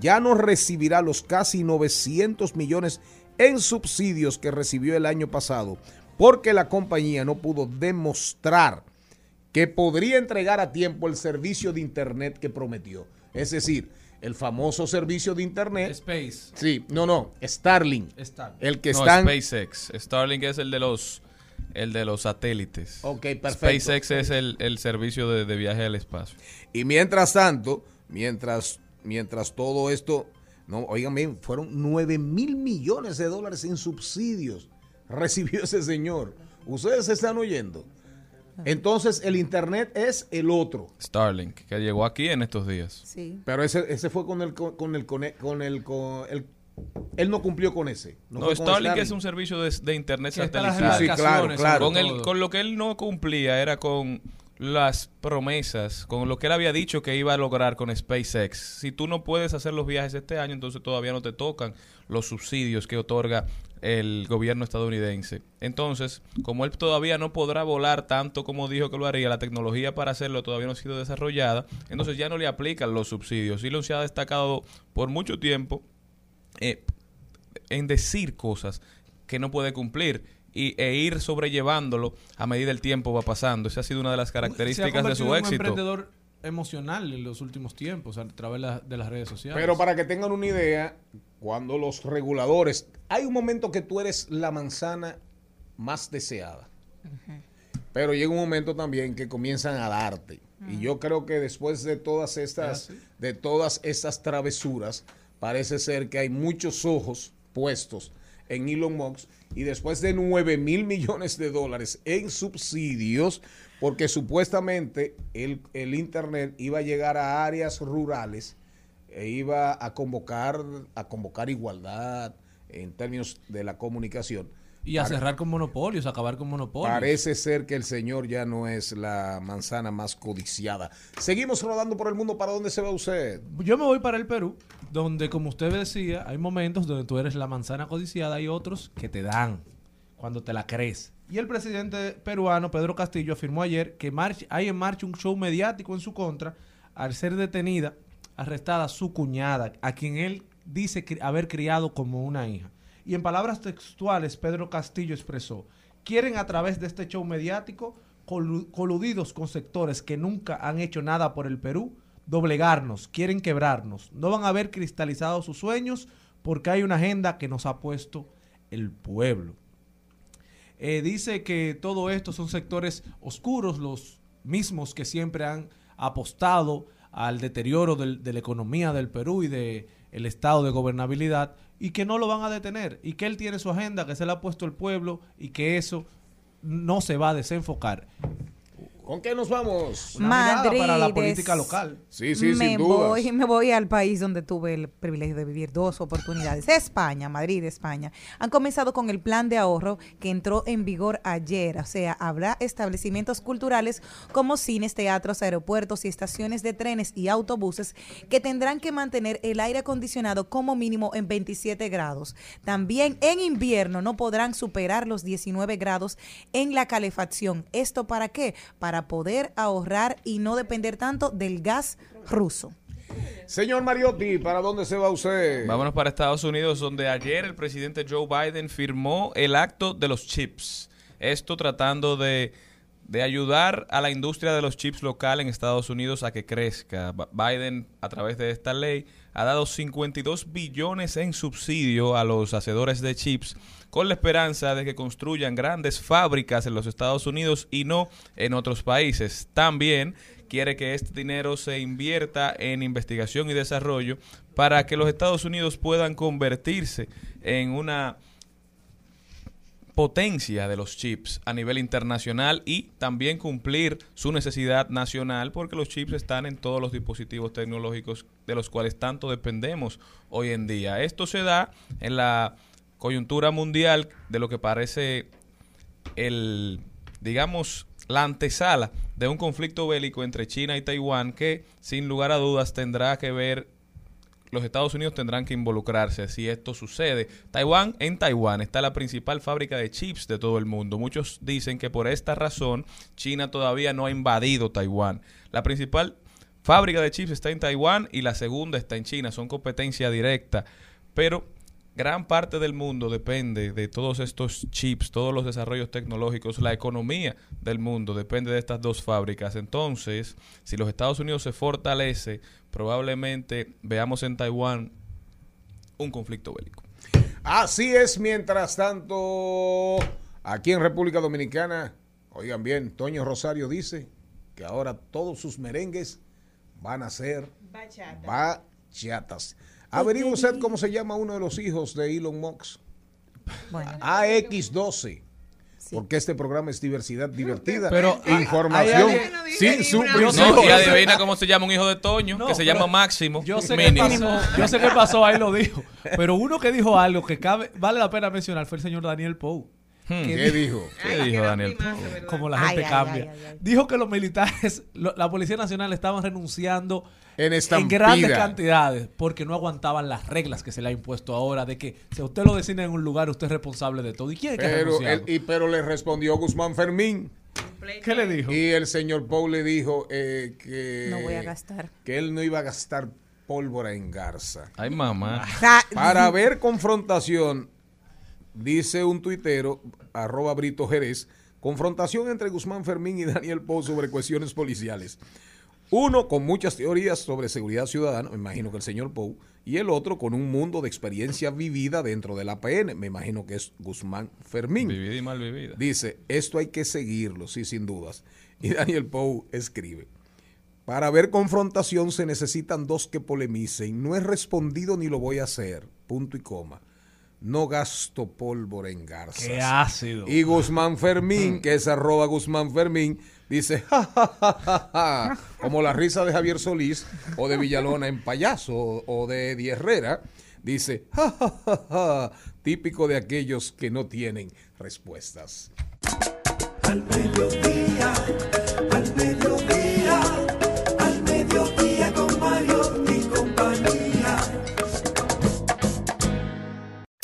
ya no recibirá los casi 900 millones en subsidios que recibió el año pasado porque la compañía no pudo demostrar que podría entregar a tiempo el servicio de Internet que prometió. Es decir, el famoso servicio de Internet. Space. Sí, no, no, Starlink. Starlink. El que no, están... SpaceX. Starlink es el de los el de los satélites. Ok, perfecto. SpaceX es el, el servicio de, de viaje al espacio. Y mientras tanto, mientras, mientras todo esto, no, oigan bien, fueron 9 mil millones de dólares en subsidios recibió ese señor. Ustedes se están oyendo. Entonces el internet es el otro. Starlink, que llegó aquí en estos días. Sí. Pero ese, ese fue con el con el con el, con el, con el- él no cumplió con ese. No, Starlink es un servicio de, de internet las satelital. Sí, sí, claro, claro. Con, el, con lo que él no cumplía era con las promesas, con lo que él había dicho que iba a lograr con SpaceX. Si tú no puedes hacer los viajes este año, entonces todavía no te tocan los subsidios que otorga el gobierno estadounidense. Entonces, como él todavía no podrá volar tanto como dijo que lo haría, la tecnología para hacerlo todavía no ha sido desarrollada, entonces ya no le aplican los subsidios. Elon se ha destacado por mucho tiempo eh, en decir cosas que no puede cumplir y, e ir sobrellevándolo a medida el tiempo va pasando. Esa ha sido una de las Se ha características de su en un éxito. emprendedor emocional en los últimos tiempos a través de la- de las redes sociales. Pero para que tengan una idea, cuando los reguladores, hay un momento que tú eres la manzana más deseada. Pero llega un momento también que comienzan a darte. Y yo creo que después de todas estas, de todas estas travesuras, parece ser que hay muchos ojos puestos en Elon Musk y después de 9 mil millones de dólares en subsidios, porque supuestamente el, el Internet iba a llegar a áreas rurales e iba a convocar, a convocar igualdad en términos de la comunicación. Y a cerrar con monopolios, a acabar con monopolios. Parece ser que el señor ya no es la manzana más codiciada. Seguimos rodando por el mundo. ¿Para dónde se va usted? Yo me voy para el Perú, donde, como usted decía, hay momentos donde tú eres la manzana codiciada y otros que te dan cuando te la crees. Y el presidente peruano, Pedro Castillo, afirmó ayer que hay en marcha un show mediático en su contra al ser detenida, arrestada su cuñada, a quien él dice haber criado como una hija. Y en palabras textuales, Pedro Castillo expresó, quieren a través de este show mediático, colu- coludidos con sectores que nunca han hecho nada por el Perú, doblegarnos, quieren quebrarnos. No van a ver cristalizados sus sueños porque hay una agenda que nos ha puesto el pueblo. Eh, dice que todo esto son sectores oscuros, los mismos que siempre han apostado al deterioro de la economía del Perú y de el estado de gobernabilidad y que no lo van a detener y que él tiene su agenda que se le ha puesto el pueblo y que eso no se va a desenfocar. ¿Con qué nos vamos? Una Madrid para la es- política local. Sí, sí, me sin dudas. voy, me voy al país donde tuve el privilegio de vivir dos oportunidades. España, Madrid, España. Han comenzado con el plan de ahorro que entró en vigor ayer. O sea, habrá establecimientos culturales como cines, teatros, aeropuertos y estaciones de trenes y autobuses que tendrán que mantener el aire acondicionado como mínimo en 27 grados. También en invierno no podrán superar los 19 grados en la calefacción. ¿Esto para qué? Para poder ahorrar y no depender tanto del gas ruso. Señor Mariotti, ¿para dónde se va usted? Vámonos para Estados Unidos, donde ayer el presidente Joe Biden firmó el acto de los chips. Esto tratando de, de ayudar a la industria de los chips local en Estados Unidos a que crezca. Biden, a través de esta ley, ha dado 52 billones en subsidio a los hacedores de chips con la esperanza de que construyan grandes fábricas en los Estados Unidos y no en otros países. También quiere que este dinero se invierta en investigación y desarrollo para que los Estados Unidos puedan convertirse en una potencia de los chips a nivel internacional y también cumplir su necesidad nacional porque los chips están en todos los dispositivos tecnológicos de los cuales tanto dependemos hoy en día. Esto se da en la coyuntura mundial de lo que parece el, digamos, la antesala de un conflicto bélico entre China y Taiwán que sin lugar a dudas tendrá que ver los Estados Unidos tendrán que involucrarse si esto sucede. Taiwán, en Taiwán está la principal fábrica de chips de todo el mundo. Muchos dicen que por esta razón China todavía no ha invadido Taiwán. La principal fábrica de chips está en Taiwán y la segunda está en China. Son competencia directa. Pero gran parte del mundo depende de todos estos chips, todos los desarrollos tecnológicos, la economía del mundo depende de estas dos fábricas. Entonces, si los Estados Unidos se fortalece, probablemente veamos en Taiwán un conflicto bélico. Así es, mientras tanto, aquí en República Dominicana, oigan bien, Toño Rosario dice que ahora todos sus merengues van a ser bachatas. Averigüe usted cómo se llama uno de los hijos de Elon Musk. Bueno, AX12. Porque este programa es diversidad divertida. Pero información sin su No, y adivina cómo se llama un hijo de Toño, No, que se llama Máximo. Yo sé, pasó, yo sé qué pasó, ahí lo dijo. Pero uno que dijo algo que cabe, vale la pena mencionar fue el señor Daniel Pou. Hmm. ¿Qué dijo? ¿Qué dijo Daniel? Como la Ay, gente ay, cambia. ay, ay, ay. Dijo que los militares, lo- la Policía Nacional estaban renunciando En grandes cantidades porque no aguantaban las reglas que se le ha impuesto ahora de que si usted lo designa en un lugar, usted es responsable de todo. ¿Y quién es Pero, él- y, pero le respondió Guzmán Fermín. ¿Qué le dijo? Y el señor Pou le dijo eh, que, No voy a gastar. que él no iba a gastar pólvora en Garza. Ay, mamá. Ah, Para ver confrontación, dice un tuitero, arroba Brito Jerez, confrontación entre Guzmán Fermín y Daniel Pou sobre cuestiones policiales. Uno con muchas teorías sobre seguridad ciudadana, me imagino que el señor Pou, y el otro con un mundo de experiencia vivida dentro del APN, me imagino que es Guzmán Fermín. Vivida y mal vivida. Dice, esto hay que seguirlo, sí, sin dudas. Y Daniel Pou escribe, para ver confrontación se necesitan dos que polemicen. No he respondido ni lo voy a hacer. Punto y coma. No gasto pólvora en garzas. Qué ácido. Y Guzmán Fermín, que es arroba Guzmán Fermín, dice, ja, ja, ja, ja, ja", como la risa de Javier Solís o de Villalona en Payaso o, de Eddie Herrera, dice, ja, ja, ja, ja", típico de aquellos que no tienen respuestas. Al mediodía,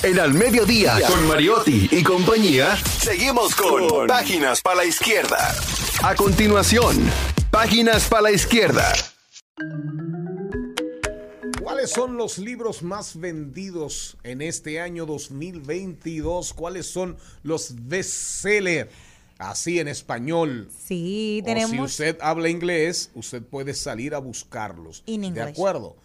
En Al Mediodía, con Mariotti y compañía, seguimos con Páginas para la Izquierda. A continuación, Páginas para la Izquierda. ¿Cuáles son los libros más vendidos en este año 2022? ¿Cuáles son los bestsellers? Así en español. Sí, O si tenemos. usted habla inglés, usted puede salir a buscarlos. In ¿De acuerdo?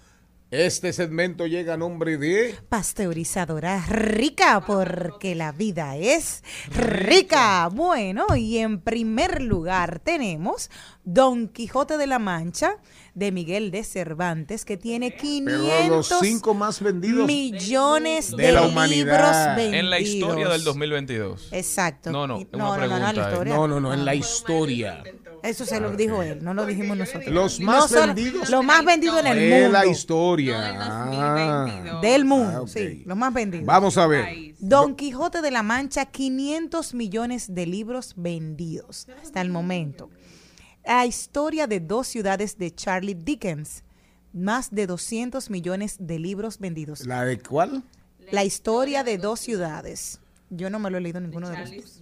Este segmento llega a nombre de... Pasteurizadora rica, porque la vida es rica. Bueno, y en primer lugar tenemos Don Quijote de la Mancha de Miguel de Cervantes, que tiene 500 Pero los cinco más vendidos millones de de, la libros vendidos. En la historia del 2022. Exacto. No, no, es una no, no, no, pregunta. en la eh. historia. No, no, no, en la historia. Eso se lo dijo él, no lo dijimos nosotros. Los más vendidos Los más vendidos en el de mundo. la historia. Ah. Del mundo, Ah, sí, los más vendidos. Vamos a ver. Don Quijote de la Mancha, 500 millones de libros vendidos hasta el momento. La historia de dos ciudades de Charlie Dickens, más de 200 millones de libros vendidos. ¿La de cuál? La historia de dos ciudades. Yo no me lo he leído ninguno de los dos.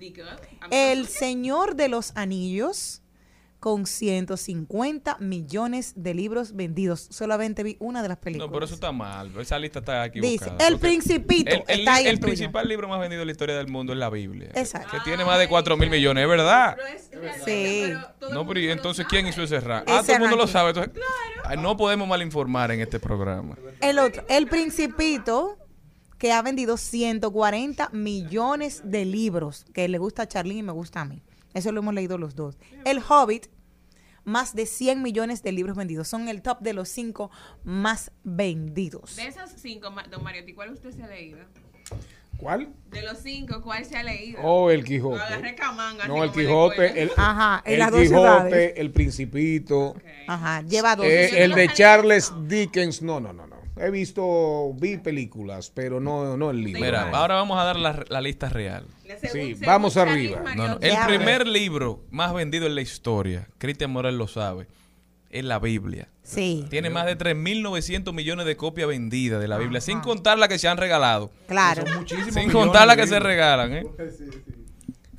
El Señor de los Anillos, con 150 millones de libros vendidos. Solamente vi una de las películas. No, pero eso está mal. Esa lista está Dice, equivocada. El Porque Principito El, el- está ahí el el principal libro más vendido en la historia del mundo es la Biblia. Exacto. Que tiene más de 4 mil millones, ¿es verdad? Sí. No, pero ¿y entonces ¿quién hizo ese ranking? Ah, todo el mundo lo sabe. Entonces, no podemos malinformar en este programa. El otro, El Principito, que ha vendido 140 millones de libros, que le gusta a Charlene y me gusta a mí. Eso lo hemos leído los dos. El Hobbit, más de 100 millones de libros vendidos. Son el top de los cinco más vendidos. De esos cinco, don Mariotti, ¿cuál usted se ha leído? ¿Cuál? De los cinco, ¿cuál se ha leído? Oh, el Quijote. Camanga, No, el Quijote, el, Ajá, en el las dos Quijote, ciudades. el Principito. Ajá, lleva dos. Eh, el de Charles Dickens, no, no, no, no. He visto, vi películas, pero no, no el libro. Mira, ahora vamos a dar la, la lista real. Sí, vamos arriba. No, no, El primer libro más vendido en la historia, Cristian Morel lo sabe, es la Biblia. Sí. Tiene más de 3.900 millones de copias vendidas de la Biblia, sin contar las que se han regalado. Claro. Sin contar las que se regalan, ¿eh?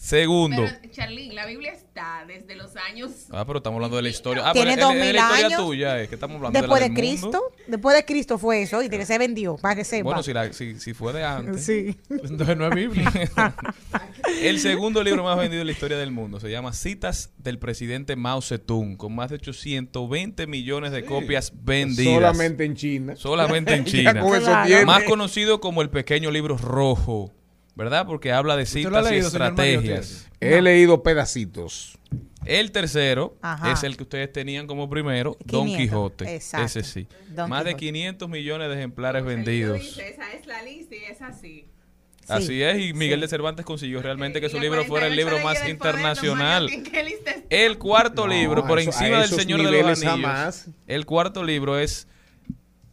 Segundo. Pero, Charlene, la Biblia está desde los años... Ah, pero estamos hablando de la historia. Ah, Tiene pero es- es de 2000 la historia años. tuya, es que estamos hablando Después de de, la mundo. Cristo, después de Cristo fue eso y que se vendió, para que sepa. Bueno, si, la- si, si fue de antes. Sí. Entonces no es Biblia. El segundo libro más vendido en la historia del mundo se llama Citas del presidente Mao Zedong, con más de 820 millones de copias vendidas. Solamente en China. Solamente en Ya China. con eso Claro. tiene. Más conocido como el pequeño libro rojo, ¿verdad? Porque habla de ¿Usted lo ha citas y leído, estrategias. He leído pedacitos. El tercero Ajá. es el que ustedes tenían como primero, Don 500, Quijote. exacto. Ese sí. Don Más de Quijote. 500 millones de ejemplares vendidos. dice, esa es la lista y es así. Así es, y Miguel de Cervantes consiguió realmente que su libro fuera el libro 48 más internacional. don Mario, ¿en qué lista está? El cuarto No, libro, por eso- encima del Señor de los Anillos. jamás. El cuarto libro es,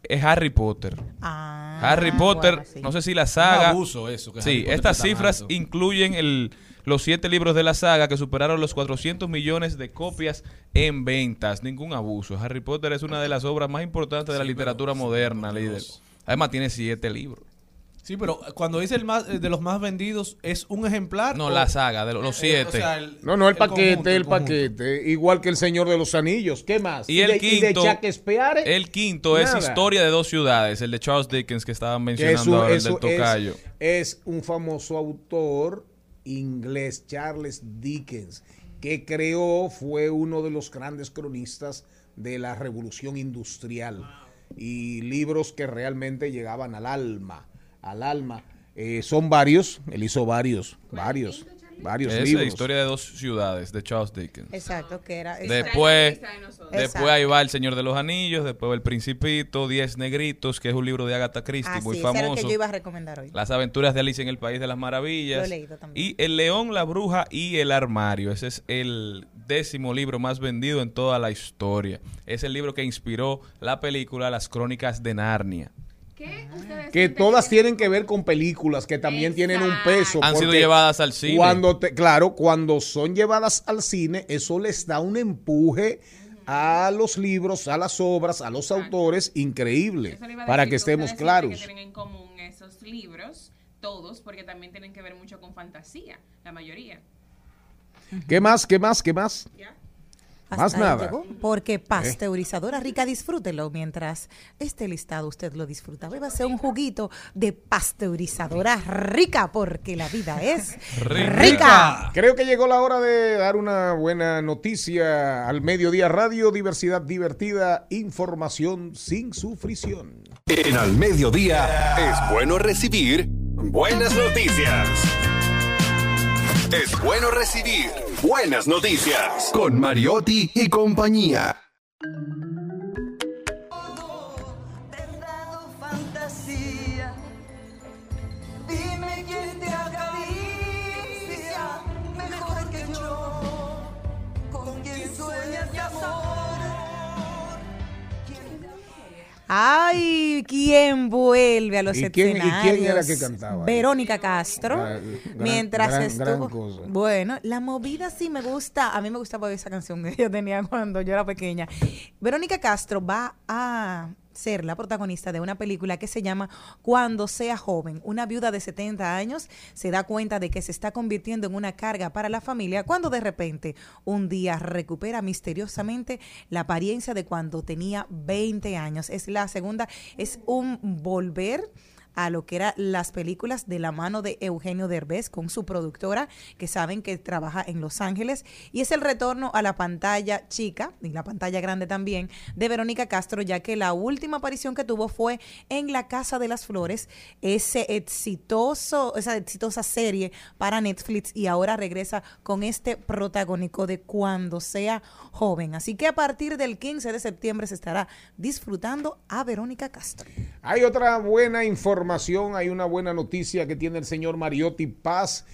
es Harry Potter. Ah, Harry Potter, bueno, sí. no sé si la saga. abuso eso, que Sí, estas cifras alto. incluyen el, los siete libros de la saga que superaron los 400 millones de copias en ventas. Ningún abuso. Harry Potter es una de las obras más importantes de la literatura moderna, líder. Además, tiene siete libros. Sí, pero cuando dice el más eh, de los más vendidos, ¿es un ejemplar? No, o- la saga, de los, los Eh, siete. o sea, el- No, no, el, paquete, conjunto, el, conjunto. paquete. Igual que el Señor de los Anillos. ¿Qué más? y el de, y de quinto, Shakespeare, el quinto es. Historia de dos ciudades, el de Charles Dickens que estaban mencionando ahora, el es del un- tocayo. es- es un famoso autor inglés, Charles Dickens, que creó, fue uno de los grandes cronistas de la revolución industrial y libros que realmente llegaban al alma, al alma. Eh, son varios, él hizo varios, varios, varios Esa libros. Historia de dos ciudades de Charles Dickens. Exacto, que era. Después, lista de nosotros. después ahí va El Señor de los Anillos, después va El Principito, Diez Negritos, que es un libro de Agatha Christie Ah, muy sí, famoso. que yo iba a recomendar hoy. Las aventuras de Alicia en el País de las Maravillas. Lo he leído también. Y El León, la Bruja y el Armario. Ese es el décimo libro más vendido en toda la historia. Es el libro que inspiró la película Las Crónicas de Narnia. ¿Qué ustedes que todas tiene- tienen que ver con películas que también tienen un peso. Han sido llevadas al cine. Cuando te, claro, cuando son llevadas al cine, eso les da un empuje a los libros, a las obras, a los autores increíble, para que estemos claros. Que tienen en común esos libros, todos, porque también tienen que ver mucho con fantasía, la mayoría. ¿Qué más? ¿Qué más? ¿Qué más? ¿Ya? Hasta Más nada. llegó, porque pasteurizadora rica, disfrútelo mientras este listado usted lo disfruta. Beba ser un juguito de pasteurizadora rica, porque la vida es Rica. rica. Creo que llegó la hora de dar una buena noticia al mediodía radio, diversidad divertida, información sin sufrición. En Al Mediodía es bueno recibir buenas noticias. Es bueno recibir buenas noticias con Mariotti y compañía. verdad o fantasía. Dime quién te acaricia mejor que yo. Con quien sueñas de amor. Ay, ¿quién vuelve a los ¿Y quién- y quién escenarios? era que cantaba? Verónica Castro. Ah, gran- mientras gran- estuvo. gran. Bueno, la movida sí me gusta. A mí me gustaba esa canción que yo tenía cuando yo era pequeña. Verónica Castro va a ser la protagonista de una película que se llama Cuando sea joven. Una viuda de 70 años se da cuenta de que se está convirtiendo en una carga para la familia cuando de repente un día recupera misteriosamente la apariencia de cuando tenía 20 años. Es la segunda, es un volver a lo que eran las películas de la mano de Eugenio Derbez con su productora, que saben que trabaja en Los Ángeles, y es el retorno a la pantalla chica y la pantalla grande también de Verónica Castro, ya que la última aparición que tuvo fue en La Casa de las Flores, ese exitoso, esa exitosa serie para Netflix, y ahora regresa con este protagónico de Cuando sea joven. Así que a partir del 15 de septiembre se estará disfrutando a Verónica Castro. Hay otra buena información, hay una buena noticia que tiene el señor Mariotti Paz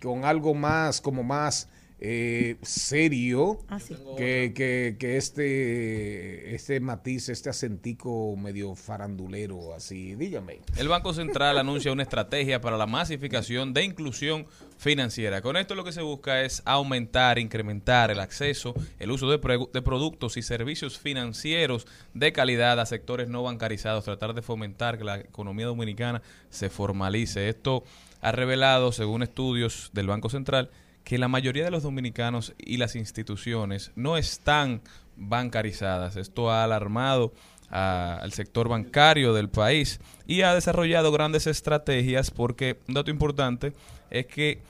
con algo más, como más eh, serio Ah, sí. que, que- que este, este matiz, este acentico medio farandulero, así, dígame. El Banco Central anuncia una estrategia para la masificación de inclusión financiera. Con esto lo que se busca es aumentar, incrementar el acceso, el uso de productos y servicios financieros de calidad a sectores no bancarizados, tratar de fomentar que la economía dominicana se formalice. Esto ha revelado, según estudios del Banco Central, que la mayoría de los dominicanos y las instituciones no están bancarizadas. Esto ha alarmado al sector bancario del país y ha desarrollado grandes estrategias porque un dato importante es que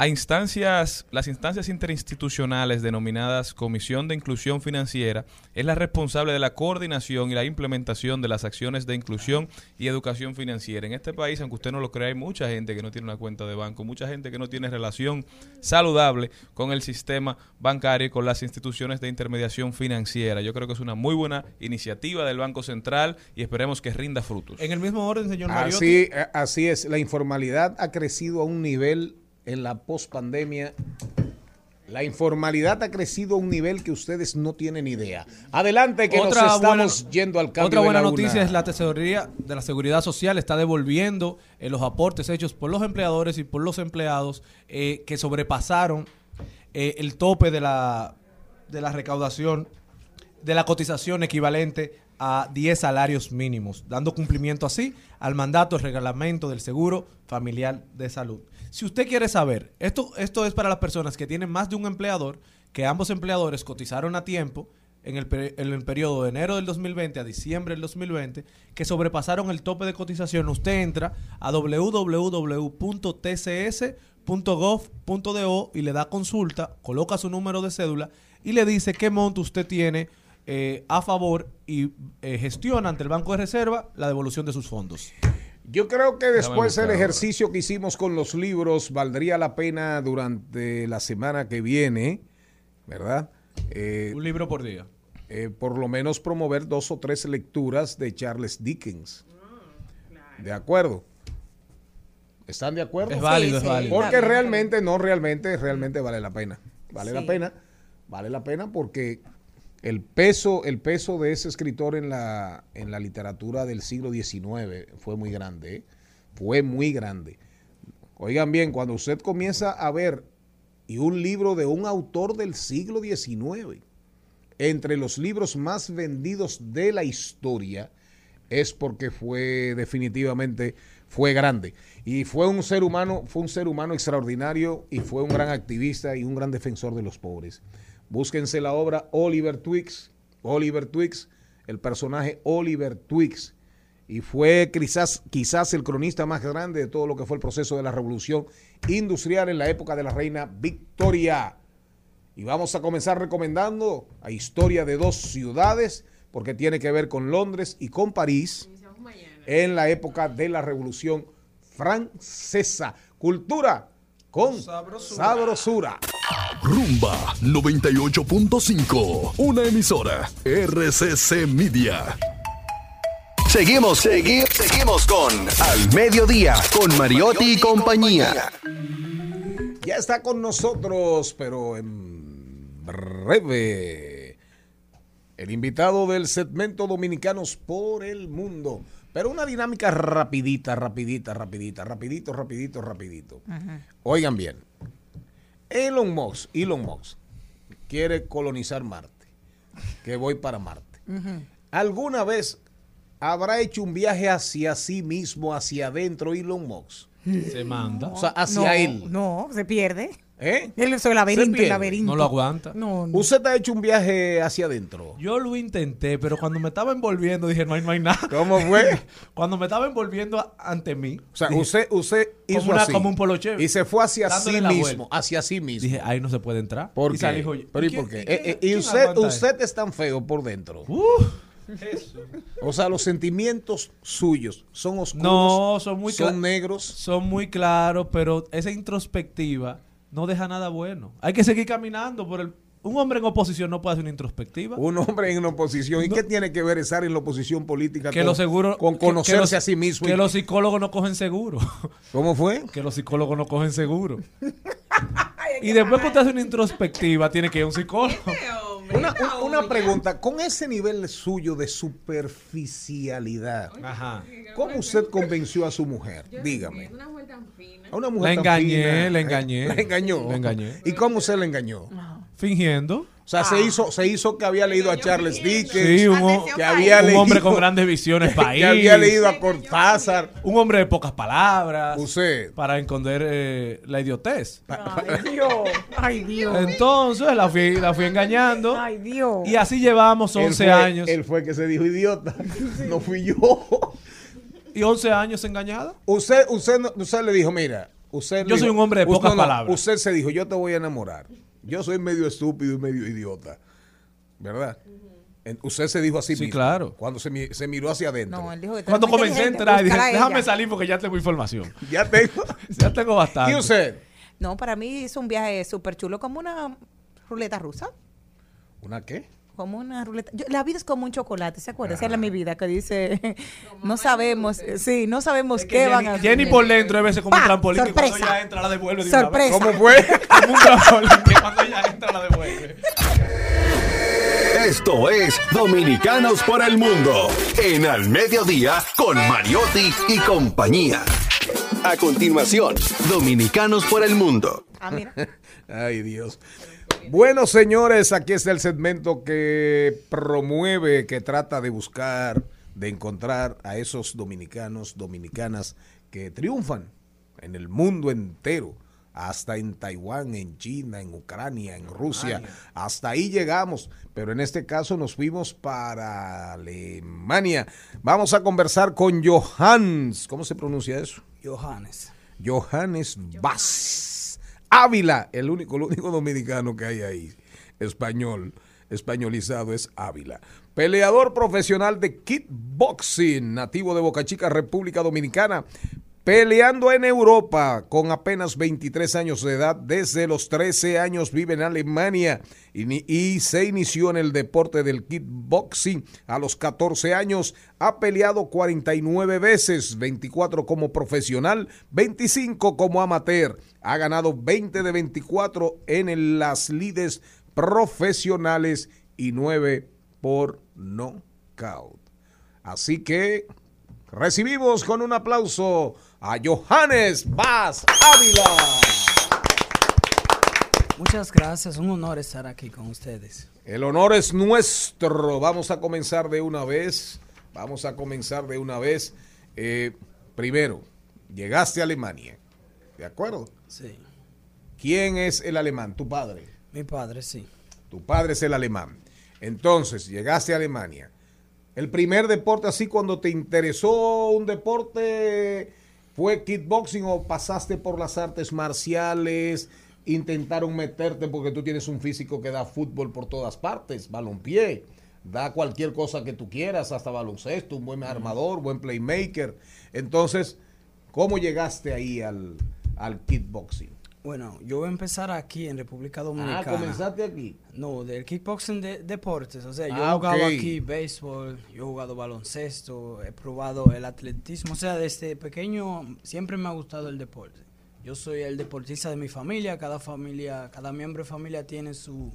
a instancias, las instancias interinstitucionales denominadas Comisión de Inclusión Financiera es la responsable de la coordinación y la implementación de las acciones de inclusión y educación financiera. En este país, aunque usted no lo crea, hay mucha gente que no tiene una cuenta de banco, mucha gente que no tiene relación saludable con el sistema bancario y con las instituciones de intermediación financiera. Yo creo que es una muy buena iniciativa del Banco Central y esperemos que rinda frutos. En el mismo orden, señor Mariotti. Así, eh, así es, la informalidad ha crecido a un nivel en la pospandemia. La informalidad ha crecido a un nivel que ustedes no tienen idea. Adelante, que nos estamos yendo al cambio Otra de buena la noticia una. es la tesorería de la Seguridad Social está devolviendo eh, los aportes hechos por los empleadores y por los empleados eh, que sobrepasaron eh, el tope de la, de la recaudación de la cotización equivalente a 10 salarios mínimos, dando cumplimiento así al mandato del reglamento del Seguro Familiar de Salud. Si usted quiere saber, esto, esto es para las personas que tienen más de un empleador, que ambos empleadores cotizaron a tiempo en el, en el periodo de enero del 2020 a diciembre del 2020, que sobrepasaron el tope de cotización, usted entra a www.tcs.gov.do y le da consulta, coloca su número de cédula y le dice qué monto usted tiene eh, a favor y eh, gestiona ante el Banco de Reserva la devolución de sus fondos. Yo creo que después buscar el ahora. ejercicio que hicimos con los libros valdría la pena durante la semana que viene, ¿verdad? Eh, Un libro por día. eh, por lo menos promover dos o tres lecturas de Charles Dickens. ¿De acuerdo? ¿Están de acuerdo? Es válido, Sí, es válido. Porque realmente, no, realmente, realmente vale la pena. Vale la pena. Vale la pena porque el peso, el peso de ese escritor en la, en la literatura del siglo XIX fue muy grande. ¿eh? Fue muy grande. Oigan bien, cuando usted comienza a ver y un libro de un autor del siglo XIX, entre los libros más vendidos de la historia, es porque fue definitivamente fue grande y fue un ser humano, fue un ser humano extraordinario y fue un gran activista y un gran defensor de los pobres. Búsquense la obra Oliver Twix, Oliver Twix, el personaje Oliver Twix y fue quizás, quizás el cronista más grande de todo lo que fue el proceso de la revolución industrial en la época de la reina Victoria. Y vamos a comenzar recomendando a historia de dos ciudades, porque tiene que ver con Londres y con París, en la época de la Revolución Francesa. Cultura con sabrosura. Rumba 98.5. Una emisora. RCC Media. Seguimos, segui- seguimos con Al Mediodía, con Mariotti y compañía. Ya está con nosotros, pero en breve, el invitado del segmento Dominicanos por el Mundo. Pero una dinámica rapidita, rapidita, rapidita, rapidito, rapidito, rapidito. Oigan bien, Elon Musk, Elon Musk quiere colonizar Marte, que voy para Marte. ¿Alguna vez habrá hecho un viaje hacia sí mismo, hacia adentro Elon Musk? Se manda. O sea, hacia no, él. No, se pierde. ¿Eh? Él el laberinto, el laberinto. No lo aguanta. No, no. ¿Usted ha hecho un viaje hacia adentro? Yo lo intenté, pero cuando me estaba envolviendo dije, no hay, no hay nada. ¿Cómo fue? cuando me estaba envolviendo ante mí. O sea, dije, usted, usted hizo como, una- así. como un poloche. Y se fue hacia sí mismo, vuelta. hacia sí mismo. Dije, ahí no se puede entrar. ¿Por y qué? salí, oye, ¿Pero y ¿quién- por qué? quién- Eh, eh, y usted, usted es tan feo por dentro. Uh, eso. O sea, los sentimientos suyos son oscuros. No, son muy Son negros. Son muy claros, pero esa introspectiva no deja nada bueno. Hay que seguir caminando por el. Un hombre en oposición no puede hacer una introspectiva. Un hombre en oposición. ¿Y qué tiene que ver estar en la oposición política que con, lo seguro con que- que conocerse los- a sí mismo? Que y- los psicólogos no cogen seguro. ¿Cómo fue? Que los psicólogos no cogen seguro. y después que usted hace una introspectiva, tiene que ir a un psicólogo. Una, un- una pregunta, con ese nivel suyo de superficialidad, Ajá. ¿cómo usted convenció a su mujer? Dígame. A una mujer La tan engañé, fina. la engañé. La engañó. La engañé. ¿Y cómo usted la engañó? Fingiendo. O sea, se hizo, se hizo que había leído a Charles Dickens, Sí, un, que había un leído, hombre con grandes visiones país. que había leído a Cortázar. Un hombre de pocas palabras. Usted. Para esconder eh, la idiotez. Ay, Dios. Ay, Dios. Entonces la fui, la fui engañando. Ay, Dios. Y así llevamos Él 11 fue- años. Él fue que se dijo idiota. No fui yo. ¿Y 11 años engañada? Usted, usted, no- usted le dijo, mira, Usted Yo soy un hombre de usted pocas no, palabras. Usted se dijo, yo te voy a enamorar. Yo soy medio estúpido y medio idiota. ¿Verdad? Usted se dijo así Sí, mismo. claro. Cuando se, mi- se miró hacia adentro. No, él dijo que Cuando comencé a entrar, dije, déjame ella". salir porque ya tengo información. Ya tengo. Ya tengo bastante. ¿Y usted? No, para mí es un viaje súper chulo, como una ruleta rusa. ¿Una qué? Como una ruleta. yo- la vida es como un chocolate, ¿se acuerda? Esa es la mi vida que dice, no sabemos, sí, no sabemos qué Jenny, van a hacer. Jenny por dentro a veces como un trampolín que cuando Sorpresa. ella entra la devuelve. de una vez. Sorpresa. ¿Cómo fue? Como un trampolín que cuando ella entra la devuelve. Esto es Dominicanos por el Mundo en Al Mediodía con Mariotti y compañía. A continuación, Dominicanos por el Mundo. Ah, mira. Ay, Dios. Bueno, señores, aquí está el segmento que promueve, que trata de buscar, de encontrar a esos dominicanos, dominicanas que triunfan en el mundo entero, hasta en Taiwán, en China, en Ucrania, en Rusia, hasta ahí llegamos, pero en este caso nos fuimos para Alemania. Vamos a conversar con Johannes, ¿cómo se pronuncia eso? Johannes. Johannes Vaz. Ávila, el único, el único dominicano que hay ahí, español, españolizado es Ávila. Peleador profesional de kickboxing, nativo de Boca Chica, República Dominicana, peleando en Europa con apenas 23 años de edad. Desde los 13 años vive en Alemania y, se inició en el deporte del kickboxing a los 14 años. Ha peleado 49 veces, 24 como profesional, 25 como amateur. Ha ganado 20 de 24 en las lides profesionales y 9 por knockout. Así que recibimos con un aplauso a Johannes Vaz Ávila. Muchas gracias, un honor estar aquí con ustedes. El honor es nuestro. Vamos a comenzar de una vez. Vamos a comenzar de una vez. Eh, primero, llegaste a Alemania. ¿De acuerdo? Sí. ¿Quién es el alemán? Tu padre. Mi padre, sí. Tu padre es el alemán. Entonces, llegaste a Alemania. El primer deporte, así cuando te interesó un deporte, fue kickboxing o pasaste por las artes marciales, intentaron meterte porque tú tienes un físico que da fútbol por todas partes, balompié, da cualquier cosa que tú quieras, hasta baloncesto, un buen armador, buen playmaker. Entonces, ¿cómo llegaste ahí al, al kickboxing? Bueno, yo voy a empezar aquí en República Dominicana. Ah, comenzaste aquí. No, del kickboxing de deportes. O sea, yo Ah, he jugado ok. aquí béisbol, yo he jugado baloncesto, he probado el atletismo. O sea, desde pequeño siempre me ha gustado el deporte. Yo soy el deportista de mi familia, cada familia, cada miembro de familia tiene su,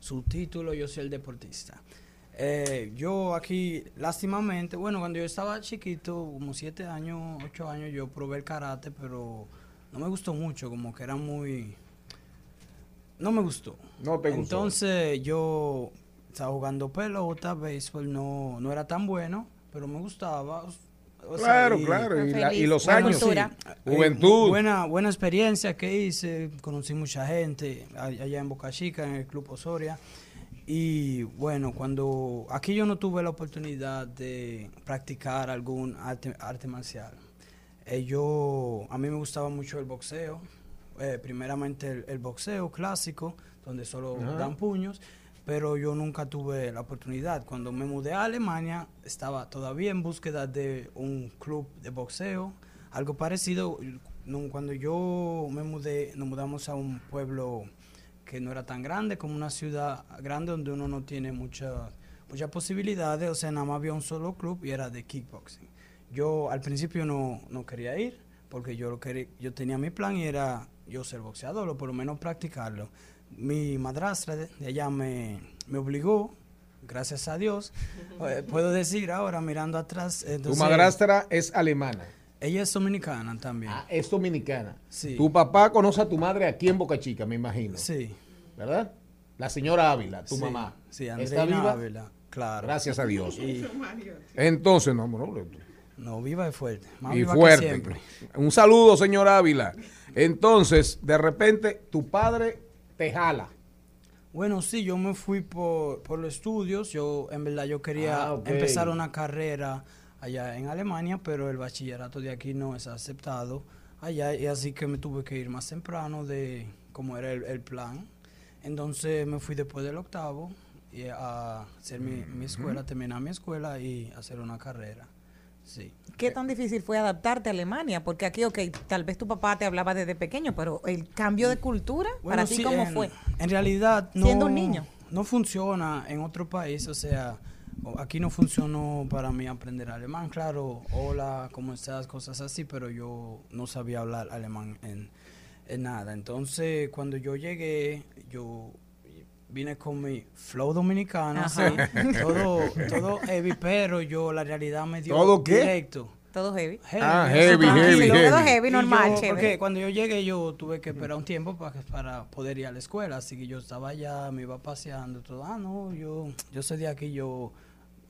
su título, yo soy el deportista. Eh, yo aquí, lástimamente, bueno, cuando yo estaba chiquito, como siete años, ocho años, yo probé el karate, pero no me gustó mucho, como que era muy... No me gustó. No te gustó. Entonces yo estaba jugando pelota, béisbol, no, no era tan bueno, pero me gustaba. o sea, Claro, claro, y la- y los años, sí. sí. Eh, Juventud. buena, buena experiencia que hice, conocí mucha gente allá en Boca Chica, en el Club Osoria. Y bueno, cuando aquí yo no tuve la oportunidad de practicar algún arte, arte marcial. Eh, yo, a mí me gustaba mucho el boxeo, eh, primeramente el, el boxeo clásico, donde solo Ajá. dan puños, pero yo nunca tuve la oportunidad. Cuando me mudé a Alemania, estaba todavía en búsqueda de un club de boxeo, algo parecido. Cuando yo me mudé, nos mudamos a un pueblo que no era tan grande como una ciudad grande donde uno no tiene mucha- muchas posibilidades, o sea, nada más había un solo club y era de kickboxing. Yo al principio no, no quería ir porque yo, lo quería, yo tenía mi plan y era yo ser boxeador o por lo menos practicarlo. Mi madrastra de, de allá me, me obligó, gracias a Dios, eh, puedo decir ahora mirando atrás. Tu entonces- madrastra es alemana. Ella es dominicana también. Ah, es dominicana. Sí. Tu papá conoce a tu madre aquí en Boca Chica, me imagino. Sí. ¿Verdad? La señora Ávila, tu Sí, mamá. sí, ¿Está Andreina viva? Ávila, claro. Gracias a Dios. Y- Entonces, no, no, No, viva y fuerte. Más y viva que fuerte. siempre. Un saludo, señor Ávila. Entonces, de repente, tu padre te jala. Bueno, sí, yo me fui por, por los estudios. Yo, en verdad, yo quería Ah, empezar una carrera allá en Alemania, pero el bachillerato de aquí no es aceptado allá y así que me tuve que ir más temprano de como era el, el plan. Entonces me fui después del octavo y a hacer mi, mi escuela, terminar mi escuela y hacer una carrera. Sí. ¿Qué tan difícil fue adaptarte a Alemania? Porque aquí, ok, tal vez tu papá te hablaba desde pequeño, pero el cambio de cultura, Bueno, para ti, sí, ¿cómo en, fue? En realidad no, Siendo un niño. no funciona en otro país, o sea, aquí no funcionó para mí aprender alemán, claro, hola, ¿cómo estás? Cosas así, pero yo no sabía hablar alemán en, en nada. Entonces, cuando yo llegué, yo vine con mi flow dominicano, Ajá. sí, todo, todo heavy, pero yo la realidad me dio ¿Todo qué? directo. Todo heavy. Ah, heavy, Ah, heavy, heavy. heavy, Y normal, yo- chévere. Porque cuando yo llegué yo tuve que esperar un tiempo para, para poder ir a la escuela, así que yo estaba allá, me iba paseando, todo, ah, no, yo, yo soy de aquí, yo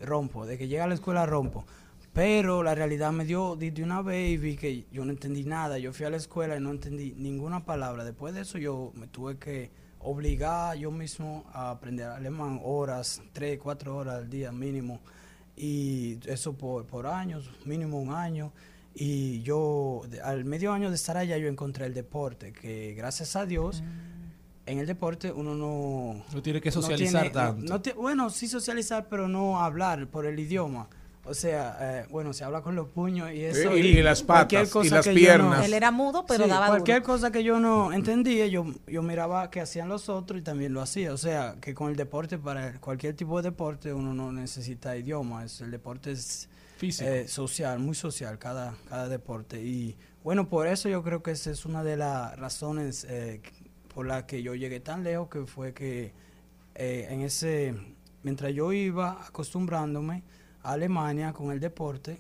rompo, de que llega a la escuela rompo. Pero la realidad me dio de, de una vez y vi que yo no entendí nada. Yo fui a la escuela y no entendí ninguna palabra. Después de eso yo me tuve que obligar yo mismo a aprender alemán horas, tres, cuatro horas al día mínimo. Y eso por, por años, mínimo un año. Y yo, de- al medio año de estar allá, yo encontré el deporte, que gracias a Dios, en el deporte uno no... No tiene que socializar tiene- tanto. no bueno, sí socializar, pero no hablar por el idioma. O sea, eh, bueno, se habla con los puños y eso. y- y las cualquier patas, y cosa las yo no- piernas. Él era mudo, pero Sí, daba cualquier duro. cosa que yo no entendía, yo, yo miraba que hacían los otros y también lo hacía. O sea, que con el deporte, para cualquier tipo de deporte, uno no necesita idioma. Es, el deporte es Físico. eh, social, muy social, cada, cada deporte. Y bueno, por eso yo creo que esa es una de las razones eh, por las que yo llegué tan lejos, que fue que eh, en ese, mientras yo iba acostumbrándome a Alemania con el deporte,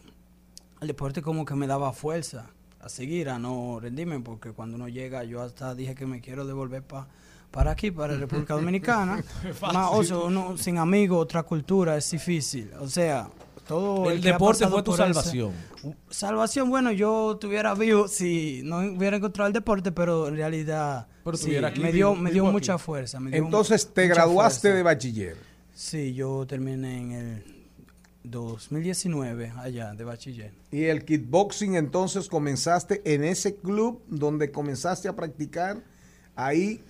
el deporte como que me daba fuerza a seguir, a no rendirme, porque cuando uno llega, yo hasta dije que me quiero devolver pa- para aquí, para República Dominicana. Más, o sea, uno sin amigos, otra cultura, es difícil. O sea, todo... El deporte fue tu ese- salvación. Salvación, bueno, yo estuviera vivo si no hubiera encontrado el deporte, pero en realidad Pero sí, estuviera aquí, me dio, vivo- me dio vivo aquí. mucha fuerza. me dio Entonces te graduaste fuerza. de bachiller. Sí, yo terminé en el 2019 allá de bachiller. Y el kickboxing entonces comenzaste en ese club donde comenzaste a practicar. Ahí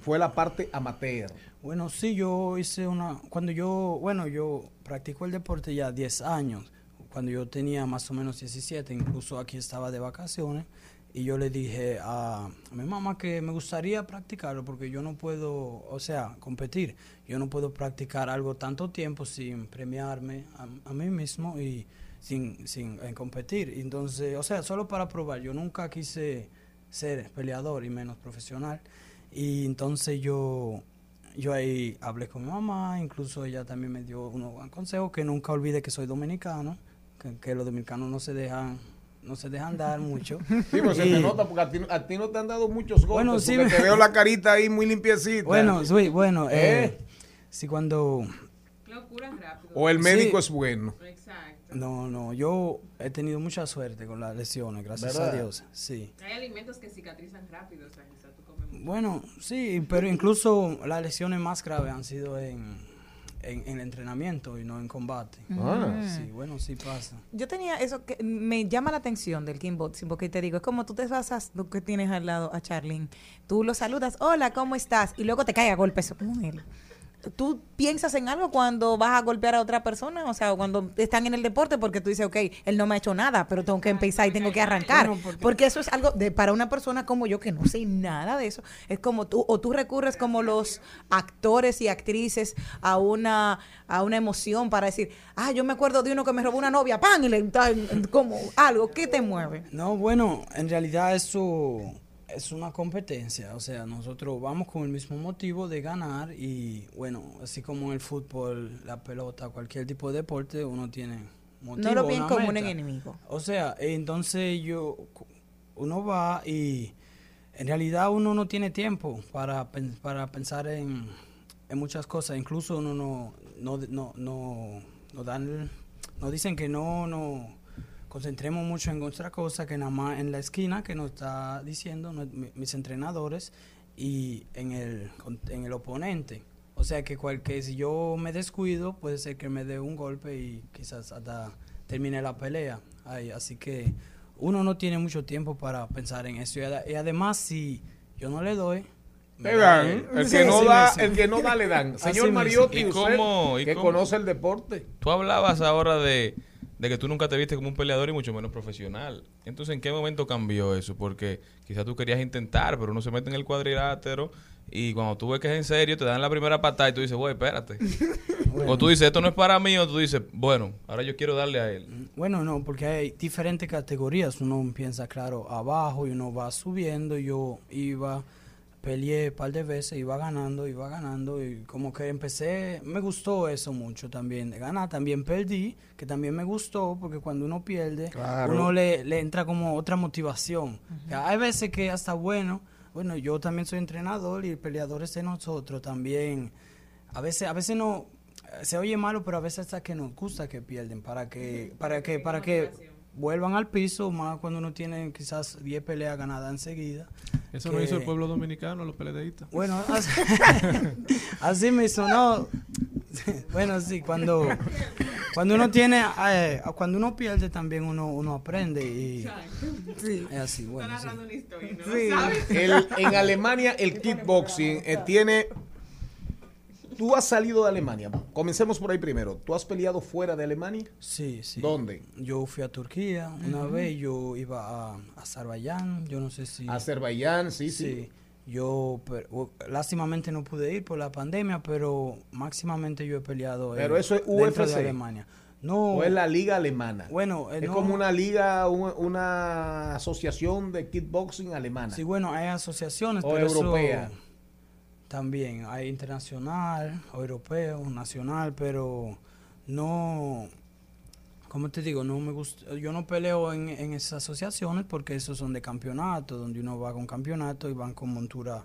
fue la parte amateur. Bueno, sí, yo hice una... Cuando yo, bueno, yo practico el deporte ya 10 años. Cuando yo tenía más o menos 17, incluso aquí estaba de vacaciones. Y yo le dije a, mi mamá que me gustaría practicarlo porque yo no puedo, o sea, competir. Yo no puedo practicar algo tanto tiempo sin premiarme a, a mí mismo y sin, sin eh, competir. Entonces, o sea, solo para probar. Yo nunca quise ser peleador y menos profesional. Y entonces yo, yo ahí hablé con mi mamá, incluso ella también me dio unos consejos que nunca olvide que soy dominicano, que los dominicanos no se dejan no se dejan dar mucho. Sí, pues se Y- te nota porque a ti, a ti no te han dado muchos golpes. Bueno, sí, porque me- te veo la carita ahí muy limpiecita. Bueno, sí, bueno, eh, ¿Eh? sí cuando rápido. O el médico Sí. es bueno. Exacto. no, no, yo he tenido mucha suerte con las lesiones, gracias ¿Verdad? a Dios. Sí. Hay alimentos que cicatrizan rápido, o sea, tú comes mucho. Bueno, sí, pero incluso las lesiones más graves han sido en, en, en entrenamiento y no en combate. Ah. Sí, bueno, sí pasa. Yo tenía eso que me llama la atención del kickboxing, porque te digo, es como tú te pasas lo que tienes al lado a Charlene, tú lo saludas, hola, ¿cómo estás? Y luego te cae a golpes con él. ¿Tú piensas en algo cuando vas a golpear a otra persona? O sea, cuando están en el deporte, porque tú dices, ok, él no me ha hecho nada, pero tengo que empezar y tengo que arrancar. Bueno, porque- porque eso es algo de para una persona como yo que no sé nada de eso. Es como tú, o tú recurres como los actores y actrices a una, a una emoción para decir, ah, yo me acuerdo de uno que me robó una novia, pan, y le como algo, ¿qué te mueve? No, bueno, en realidad eso es una competencia, o sea, nosotros vamos con el mismo motivo de ganar y bueno, así como el fútbol, la pelota, cualquier tipo de deporte, uno tiene motivo, No lo ven como un enemigo. O sea, entonces yo, uno va y en realidad uno no tiene tiempo para, para pensar en, en muchas cosas. Incluso uno no, no, no, no, no dan, no dicen que no, no concentremos mucho en otra cosa que nada más en la esquina que nos está diciendo mis entrenadores y en el, en el oponente. O sea que cualquier, si yo me descuido, puede ser que me dé un golpe y quizás hasta termine la pelea. Ay, así que uno no tiene mucho tiempo para pensar en eso. Y, ad- y además, si yo no le doy... me Le da dan, él. el Sí, que no da, el que no da le dan. Señor. Mariotti, ¿Y usted y que conoce el deporte. Tú hablabas ahora de, de que tú nunca te viste como un peleador y mucho menos profesional. Entonces, ¿en qué momento cambió eso? Porque quizás tú querías intentar, pero uno se mete en el cuadrilátero y cuando tú ves que es en serio, te dan la primera patada y tú dices, güey, espérate. O tú dices, esto no es para mí, o tú dices, bueno, ahora yo quiero darle a él. Bueno, no, porque hay diferentes categorías. Uno empieza, claro, abajo y uno va subiendo. Yo iba, peleé un par de veces, iba ganando, iba ganando. Y como que empecé, me gustó eso mucho también. de Ganar, también perdí, que también me gustó, porque cuando uno pierde, Claro. uno le, le entra como otra motivación. Hay veces que hasta bueno, bueno, yo también soy entrenador y peleadores de nosotros también. A veces, a veces no se oye malo, pero a veces hasta que nos gusta que pierden para que para que para que vuelvan al piso, más cuando uno tiene quizás 10 peleas ganadas enseguida. Eso no que- hizo el pueblo dominicano, los peledeístas. Bueno, así, así me sonó. Bueno, sí, cuando cuando uno tiene eh, cuando uno pierde también uno uno aprende y es así, bueno. sí. Sí. El- en Alemania el kickboxing eh, tiene... Tú has salido de Alemania. Comencemos por ahí primero. ¿Tú has peleado fuera de Alemania? Sí, sí. ¿Dónde? Yo fui a Turquía una vez, yo iba a Azerbaiyán, yo no sé si... Azerbaiyán, sí, sí. Yo, pero, u- lástimamente no pude ir por la pandemia, pero máximamente yo he peleado en- Pero eso es dentro de UFC. Alemania. No, ¿O es la liga alemana? Bueno, eh, es no. como una liga, un- una asociación de kickboxing alemana. Sí, bueno, hay asociaciones, O pero eso europea. También hay internacional, europeo, nacional, pero no, ¿cómo te digo? No me gusta, yo no peleo en, en esas asociaciones porque esos son de campeonato, donde uno va con campeonato y van con montura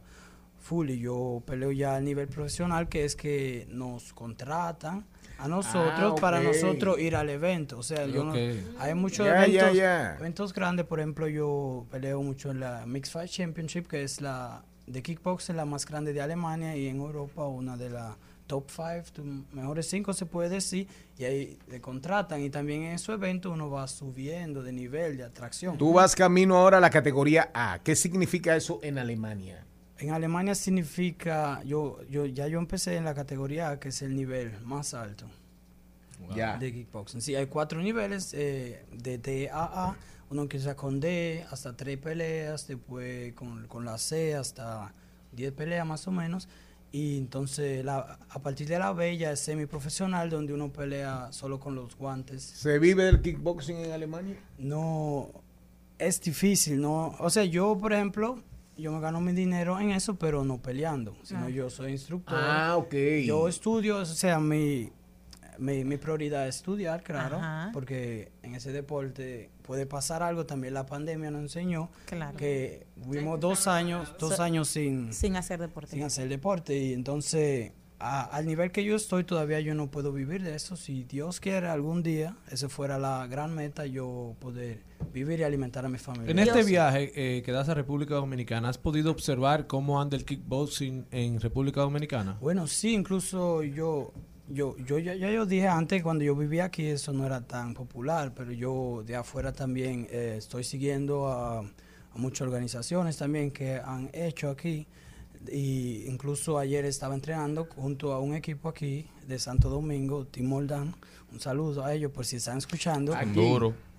full y yo peleo ya a nivel profesional, que es que nos contratan a nosotros Ah, para ok. nosotros ir al evento. O sea, yo no- hay muchos eventos, eventos grandes, por ejemplo, yo peleo mucho en la Mixed Fight Championship, que es la de kickboxing, la más grande de Alemania, y en Europa una de las top 5, mejores 5 se puede decir, y ahí le contratan, y también en esos eventos uno va subiendo de nivel, de atracción. Tú vas camino ahora a la categoría A. ¿Qué significa eso en Alemania? En Alemania significa, yo, yo ya yo empecé en la categoría A, que es el nivel más alto Ya. de kickboxing. Sí, hay cuatro niveles eh, de D a A. Uno empieza con D hasta tres peleas, después con, con la C hasta 10 peleas más o menos. Y entonces la, a partir de la B ya es semiprofesional, donde uno pelea solo con los guantes. ¿Se vive del kickboxing en Alemania? No, es difícil, ¿no? O sea, yo, por ejemplo, yo me gano mi dinero en eso, pero no peleando, sino Ah. yo soy instructor. Ah, ok. Yo estudio, o sea, mi, mi, mi prioridad es estudiar, claro, Ajá. porque en ese deporte puede pasar algo, también la pandemia nos enseñó Claro. que vivimos dos años, dos So- años sin, Sin hacer deporte. sin hacer deporte y entonces a- al nivel que yo estoy todavía yo no puedo vivir de eso. Si Dios quiere algún día, esa fuera la gran meta, yo poder vivir y alimentar a mi familia. En este viaje eh, que das a República Dominicana, ¿has podido observar cómo anda el kickboxing en República Dominicana? Bueno, sí, incluso yo, yo, yo ya, ya yo dije antes cuando yo vivía aquí eso no era tan popular, pero yo de afuera también eh, estoy siguiendo a, muchas organizaciones también que han hecho aquí y incluso ayer estaba entrenando junto a un equipo aquí de Santo Domingo, Team Moldan. Un saludo a ellos por si están escuchando. Aquí.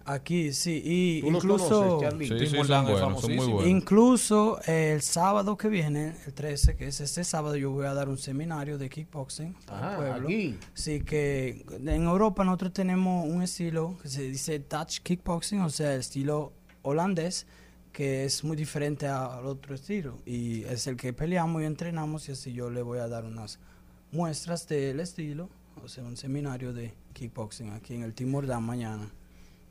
Aquí, sí, y ¿Tú los incluso conoces, Charlie? Sí, sí, son buenos, son muy buenos. Incluso eh, el sábado que viene, el 13, que es este sábado, yo voy a dar un seminario de kickboxing para Ah, el pueblo. aquí. Sí, que en Europa nosotros tenemos un estilo que se dice Dutch kickboxing, o sea, el estilo holandés, que es muy diferente al otro estilo. Y es el que peleamos y entrenamos, y así yo le voy a dar unas muestras del estilo, o sea, un seminario de kickboxing aquí en el Timor Dan mañana.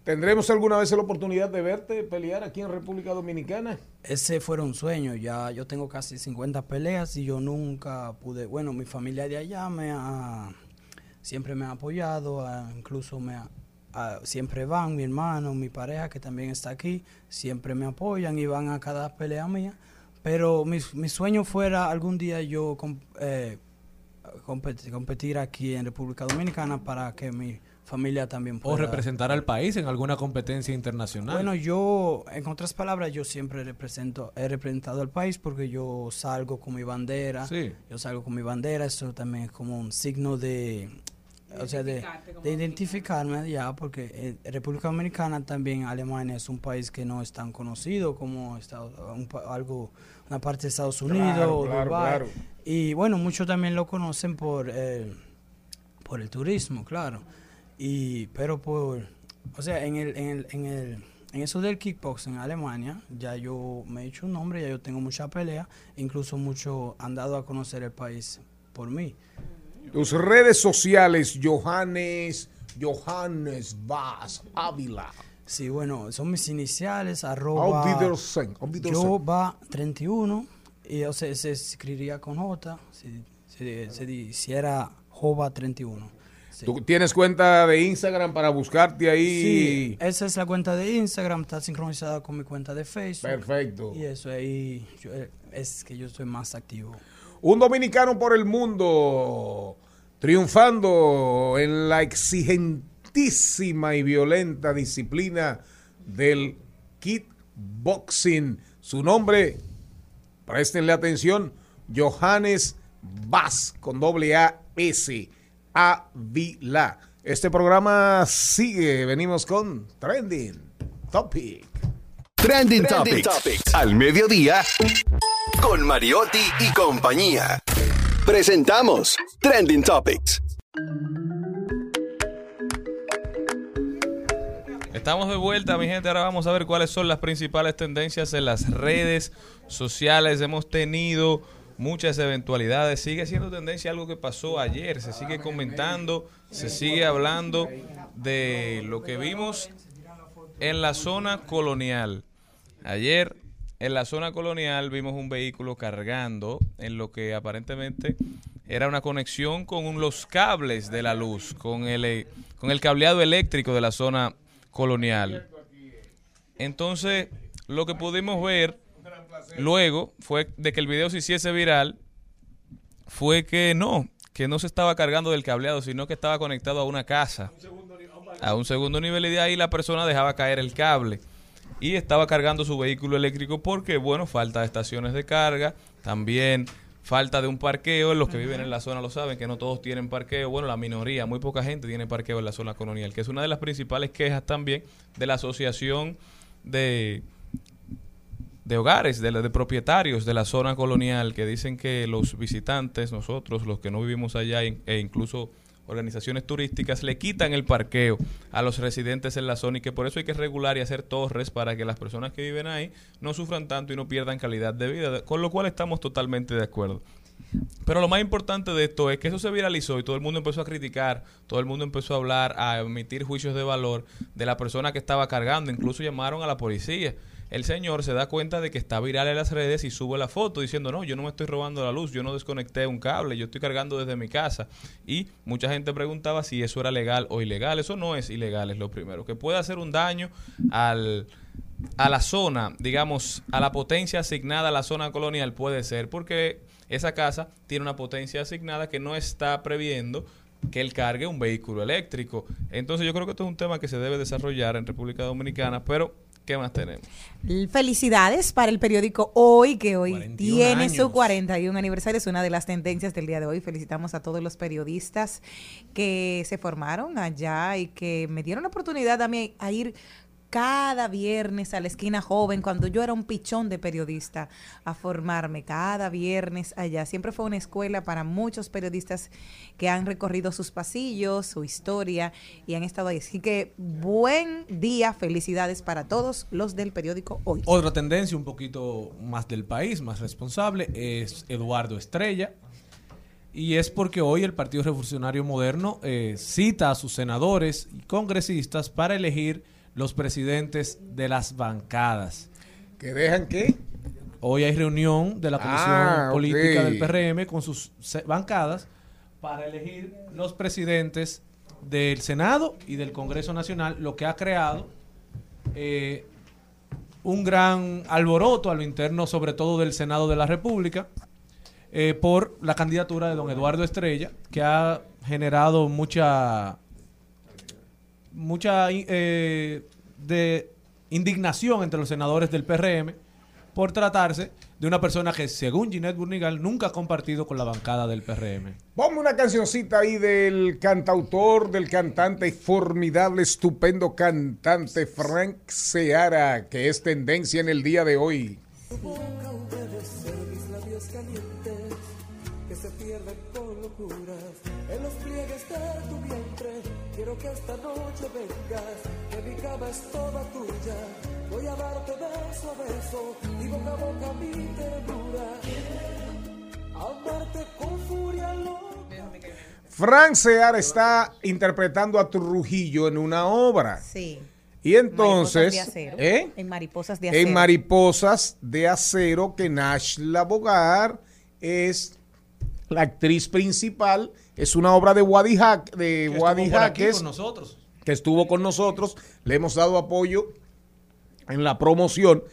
¿Tendremos alguna vez la oportunidad de verte pelear aquí en República Dominicana? Ese fue un sueño, ya yo tengo casi 50 peleas y yo nunca pude, bueno, mi familia de allá me ha, siempre me ha apoyado, ah, incluso me ah, siempre van, mi hermano, mi pareja que también está aquí, siempre me apoyan y van a cada pelea mía, pero mi, sueño fuera algún día yo eh, competir aquí en República Dominicana para que mi familia también O pueda- representar al país en alguna competencia internacional. Bueno, yo, en otras palabras, yo siempre represento, he representado al país porque yo salgo con mi bandera. Sí. Yo salgo con mi bandera, eso también es como un signo de, o sea, de, de identificarme ya, porque en República Dominicana también Alemania es un país que no es tan conocido como Estados, un algo, una parte de Estados Unidos, Claro, o claro, claro. Y bueno, muchos también lo conocen por, eh, por el turismo, claro. Y, pero por, o sea, en el, en el, en el, en eso del kickbox en Alemania, ya yo me he hecho un nombre, ya yo tengo mucha pelea, incluso muchos han dado a conocer el país por mí. Tus redes sociales, Johannes, Johannes Vaz Ávila. Sí, bueno, son mis iniciales, arroba yo va 31, y o sea, se escribiría con J, si, si, se hiciera Jova 31. Sí. ¿Tú tienes cuenta de Instagram para buscarte ahí? Sí, esa es la cuenta de Instagram, está sincronizada con mi cuenta de Facebook. Perfecto. Y eso ahí yo- eh, es que yo estoy más activo. Un dominicano por el mundo triunfando en la exigentísima y violenta disciplina del kickboxing. Su nombre, préstenle atención, Johannes Vaz con doble A S Ávila. Este programa sigue, venimos con Trending Topic. Trending, Topics. Al mediodía. Con Mariotti y compañía. Presentamos Trending Topics. Estamos de vuelta, mi gente. Ahora vamos a ver cuáles son las principales tendencias en las redes sociales. Hemos tenido muchas eventualidades. Sigue siendo tendencia algo que pasó ayer. Se sigue comentando, se sigue hablando de lo que vimos en la zona colonial. Ayer en la zona colonial vimos un vehículo cargando en lo que aparentemente era una conexión con los cables de la luz, con el, eh, con el cableado eléctrico de la zona colonial. Entonces, lo que pudimos ver luego fue de que el video se hiciese viral, fue que no, que no se estaba cargando del cableado, sino que estaba conectado a una casa, a un segundo nivel y de ahí la persona dejaba caer el cable. Y estaba cargando su vehículo eléctrico porque, bueno, falta de estaciones de carga, también falta de un parqueo, los que viven en la zona lo saben, que no todos tienen parqueo, bueno, la minoría, muy poca gente tiene parqueo en la zona colonial, que es una de las principales quejas también de la asociación de de hogares, de, propietarios de la zona colonial que dicen que los visitantes, nosotros, los que no vivimos allá e incluso organizaciones turísticas le quitan el parqueo a los residentes en la zona y que por eso hay que regular y hacer torres para que las personas que viven ahí no sufran tanto y no pierdan calidad de vida, con lo cual estamos totalmente de acuerdo. Pero lo más importante de esto es que eso se viralizó y todo el mundo empezó a criticar, todo el mundo empezó a hablar, a emitir juicios de valor de la persona que estaba cargando, incluso llamaron a la policía. El señor se da cuenta de que está viral en las redes y sube la foto diciendo, no, yo no me estoy robando la luz, yo no desconecté un cable, yo estoy cargando desde mi casa. Y mucha gente preguntaba si eso era legal o ilegal. Eso no es ilegal, es lo primero. Que puede hacer un daño al, a la zona, digamos, a la potencia asignada a la zona colonial puede ser, porque esa casa tiene una potencia asignada que no está previendo que él cargue un vehículo eléctrico. Entonces yo creo que esto es un tema que se debe desarrollar en República Dominicana, pero ¿qué más tenemos? Felicidades para el periódico Hoy, que hoy 41 tiene su años. 41 aniversario. Es una de las tendencias del día de hoy. Felicitamos a todos los periodistas que se formaron allá y que me dieron la oportunidad a mí a ir cada viernes a la esquina joven, cuando yo era un pichón de periodista, a formarme cada viernes allá. Siempre fue una escuela para muchos periodistas que han recorrido sus pasillos, su historia y han estado ahí. Así que buen día, felicidades para todos los del periódico Hoy. Otra tendencia un poquito más del país, más responsable, es Eduardo Estrella. Y es porque hoy el Partido Revolucionario Moderno eh, cita a sus senadores y congresistas para elegir los presidentes de las bancadas. ¿Que dejan qué? Hoy hay reunión de la Comisión Ah, Política ok. del PRM con sus bancadas para elegir los presidentes del Senado y del Congreso Nacional, lo que ha creado eh, un gran alboroto a lo interno, sobre todo del Senado de la República, eh, por la candidatura de don Eduardo Estrella, que ha generado mucha mucha eh, de indignación entre los senadores del PRM por tratarse de una persona que, según Ginette Burnigal, nunca ha compartido con la bancada del PRM. Ponme una cancioncita ahí del cantautor, del cantante formidable, estupendo cantante Frank Seara, que es tendencia en el día de hoy. Quiero que esta noche vengas, que mi cama es toda tuya. Voy a darte beso a beso y boca a boca mi ternura. Amarte con furia loca. Frank Seara está interpretando a Trujillo en una obra. Sí. Y entonces, Mariposas de acero. ¿eh? En mariposas de acero. en Mariposas de Acero, que Nashla Bogar es la actriz principal. Es una obra de Wadi, Hack, de Que Wadi Jaques, con nosotros. que estuvo con nosotros. Le hemos dado apoyo en la promoción.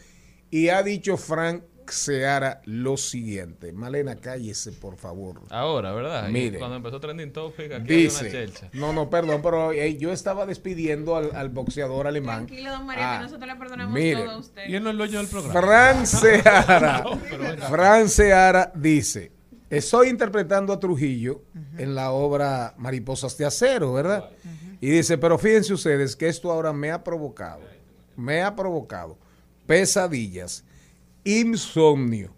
Y ha dicho Frank Seara lo siguiente. Malena, cállese, por favor. Ahora, ¿verdad? Mire. Cuando empezó Trending Topic, aquí una Dice, chelcha. no, no, perdón, pero eh, yo estaba despidiendo al, al boxeador alemán. Tranquilo, don Mario, Ah, que nosotros le perdonamos mire. todo a usted. Y él no es el dueño del programa. Fran Seara, No. Fran Seara dice, estoy interpretando a Trujillo en la obra Mariposas de Acero, ¿verdad? Y dice, pero fíjense ustedes que esto ahora me ha provocado, me ha provocado pesadillas, insomnio,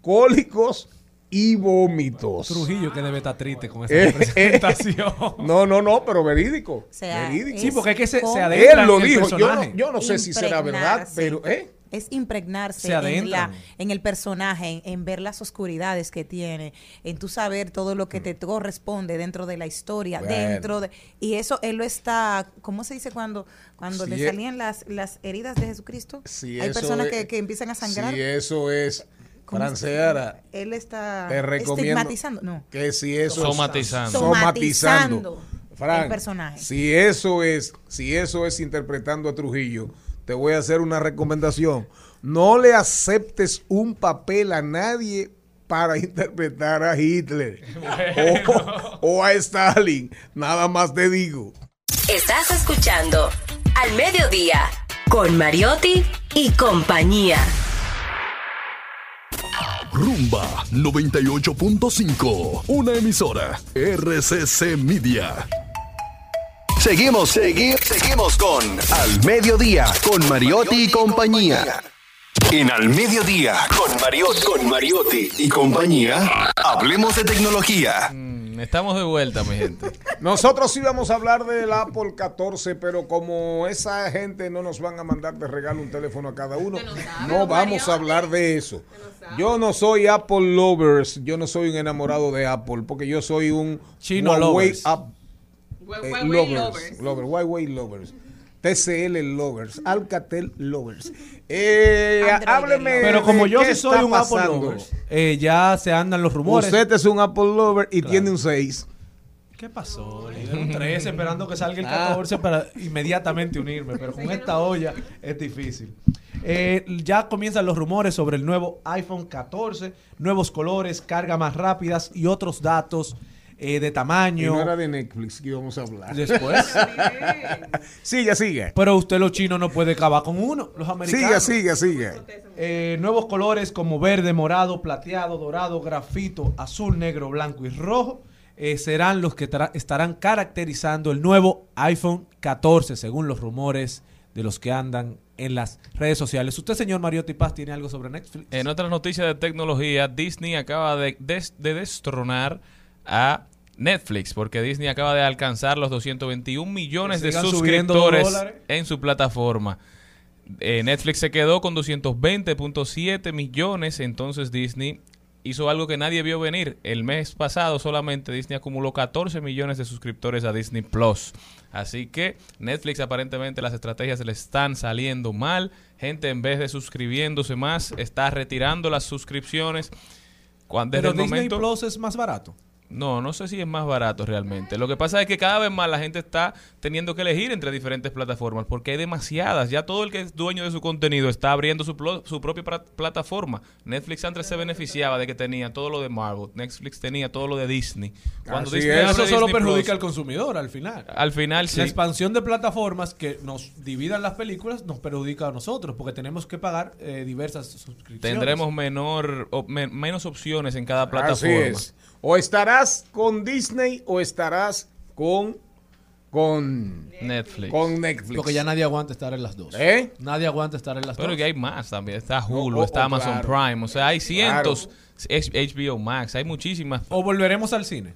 cólicos y vómitos. Trujillo que debe estar triste con esa Eh, representación. No, no, no, pero verídico. sea, verídico. Sí, porque es que se- se Él lo dijo. Yo no, yo no sé si será verdad, pero ¿eh? Es impregnarse Se en, la, en el personaje, en, en ver las oscuridades que tiene, en tu saber todo lo que te corresponde dentro de la historia, Mm. Bueno. dentro de... Y eso él lo está, ¿cómo se dice cuando, cuando Si le e- salían las, las heridas de Jesucristo? Si Hay personas es- que, que empiezan a sangrar. Si eso es ¿Cómo Fran se- Seara, Él está te recomiendo estigmatizando. No. que si eso Somatizando. Somatizando Frank, el personaje. Si eso es, si eso es interpretando a Trujillo, te voy a hacer una recomendación. No le aceptes un papel a nadie para interpretar a Hitler o, o a Stalin. Nada más te digo. Estás escuchando Al Mediodía con Mariotti y compañía. Rumba 98.5. Una emisora. RCC Media. Seguimos, seguimos, seguimos con Al Mediodía, con Mariotti y compañía. En Al Mediodía, con Mariotti, con Mariotti y compañía, hablemos de tecnología. Mm, Estamos de vuelta, mi gente. Nosotros íbamos a hablar del Apple 14, pero como esa gente no nos van a mandar de regalo un teléfono a cada uno, no vamos a hablar de eso. Yo no soy Apple lovers, yo no soy un enamorado de Apple, porque yo soy un Chino Huawei lovers. App- Eh, Huawei lovers, lovers. lovers, Huawei lovers. TCL lovers, Alcatel lovers. Eh, hábleme. Pero como yo sí soy un Apple lover, eh, ya se andan los rumores. Usted es un Apple lover y Claro. tiene un 6. ¿Qué pasó? Le un 13 esperando que salga el Ah. 14 para inmediatamente unirme, pero con esta olla es difícil. Eh, ya comienzan los rumores sobre el nuevo iPhone 14, nuevos colores, carga más rápidas y otros datos eh, de Y tamaño. no era de Netflix que íbamos a hablar. Después. sigue, sigue. Pero usted los chinos no puede acabar con uno, los americanos. Sigue, sigue, sigue. Eh, nuevos colores como verde, morado, plateado, dorado, grafito, azul, negro, blanco y rojo eh, serán los que estarán caracterizando el nuevo iPhone 14, según los rumores de los que andan en las redes sociales. ¿Usted, señor Mariotti Paz, tiene algo sobre Netflix? En otras noticias de tecnología, Disney acaba de, des- de destronar a Netflix, porque Disney acaba de alcanzar los 221 millones de suscriptores en su plataforma. Eh, Netflix se quedó con 220.7 millones, entonces Disney hizo algo que nadie vio venir. El mes pasado solamente Disney acumuló 14 millones de suscriptores a Disney Plus. Así que Netflix aparentemente las estrategias le están saliendo mal. Gente en vez de suscribiéndose más está retirando las suscripciones. Cuando, Pero el Disney momento, Plus es más barato. No, no sé si es más barato realmente. Lo que pasa es que cada vez más la gente está teniendo que elegir entre diferentes plataformas porque hay demasiadas. Ya todo el que es dueño de su contenido está abriendo su, su propia plataforma. Netflix antes se beneficiaba de que tenía todo lo de Marvel. Netflix tenía todo lo de Disney. Cuando Así Disney es. Eso solo Disney perjudica Plus, al consumidor al final. Al final sí. La expansión de plataformas que nos dividan las películas nos perjudica a nosotros porque tenemos que pagar eh, diversas suscripciones. Tendremos menor, o- me- menos opciones en cada Así plataforma. es. O estarás con Disney o estarás con con Netflix. Con Netflix. Porque ya nadie aguanta estar en las dos. ¿Eh? Nadie aguanta estar en las Pero dos. que hay más también. Está Hulu, Oh, oh, está oh, Amazon claro. Prime. O sea, hay cientos. Claro. HBO Max, hay muchísimas. O volveremos al cine.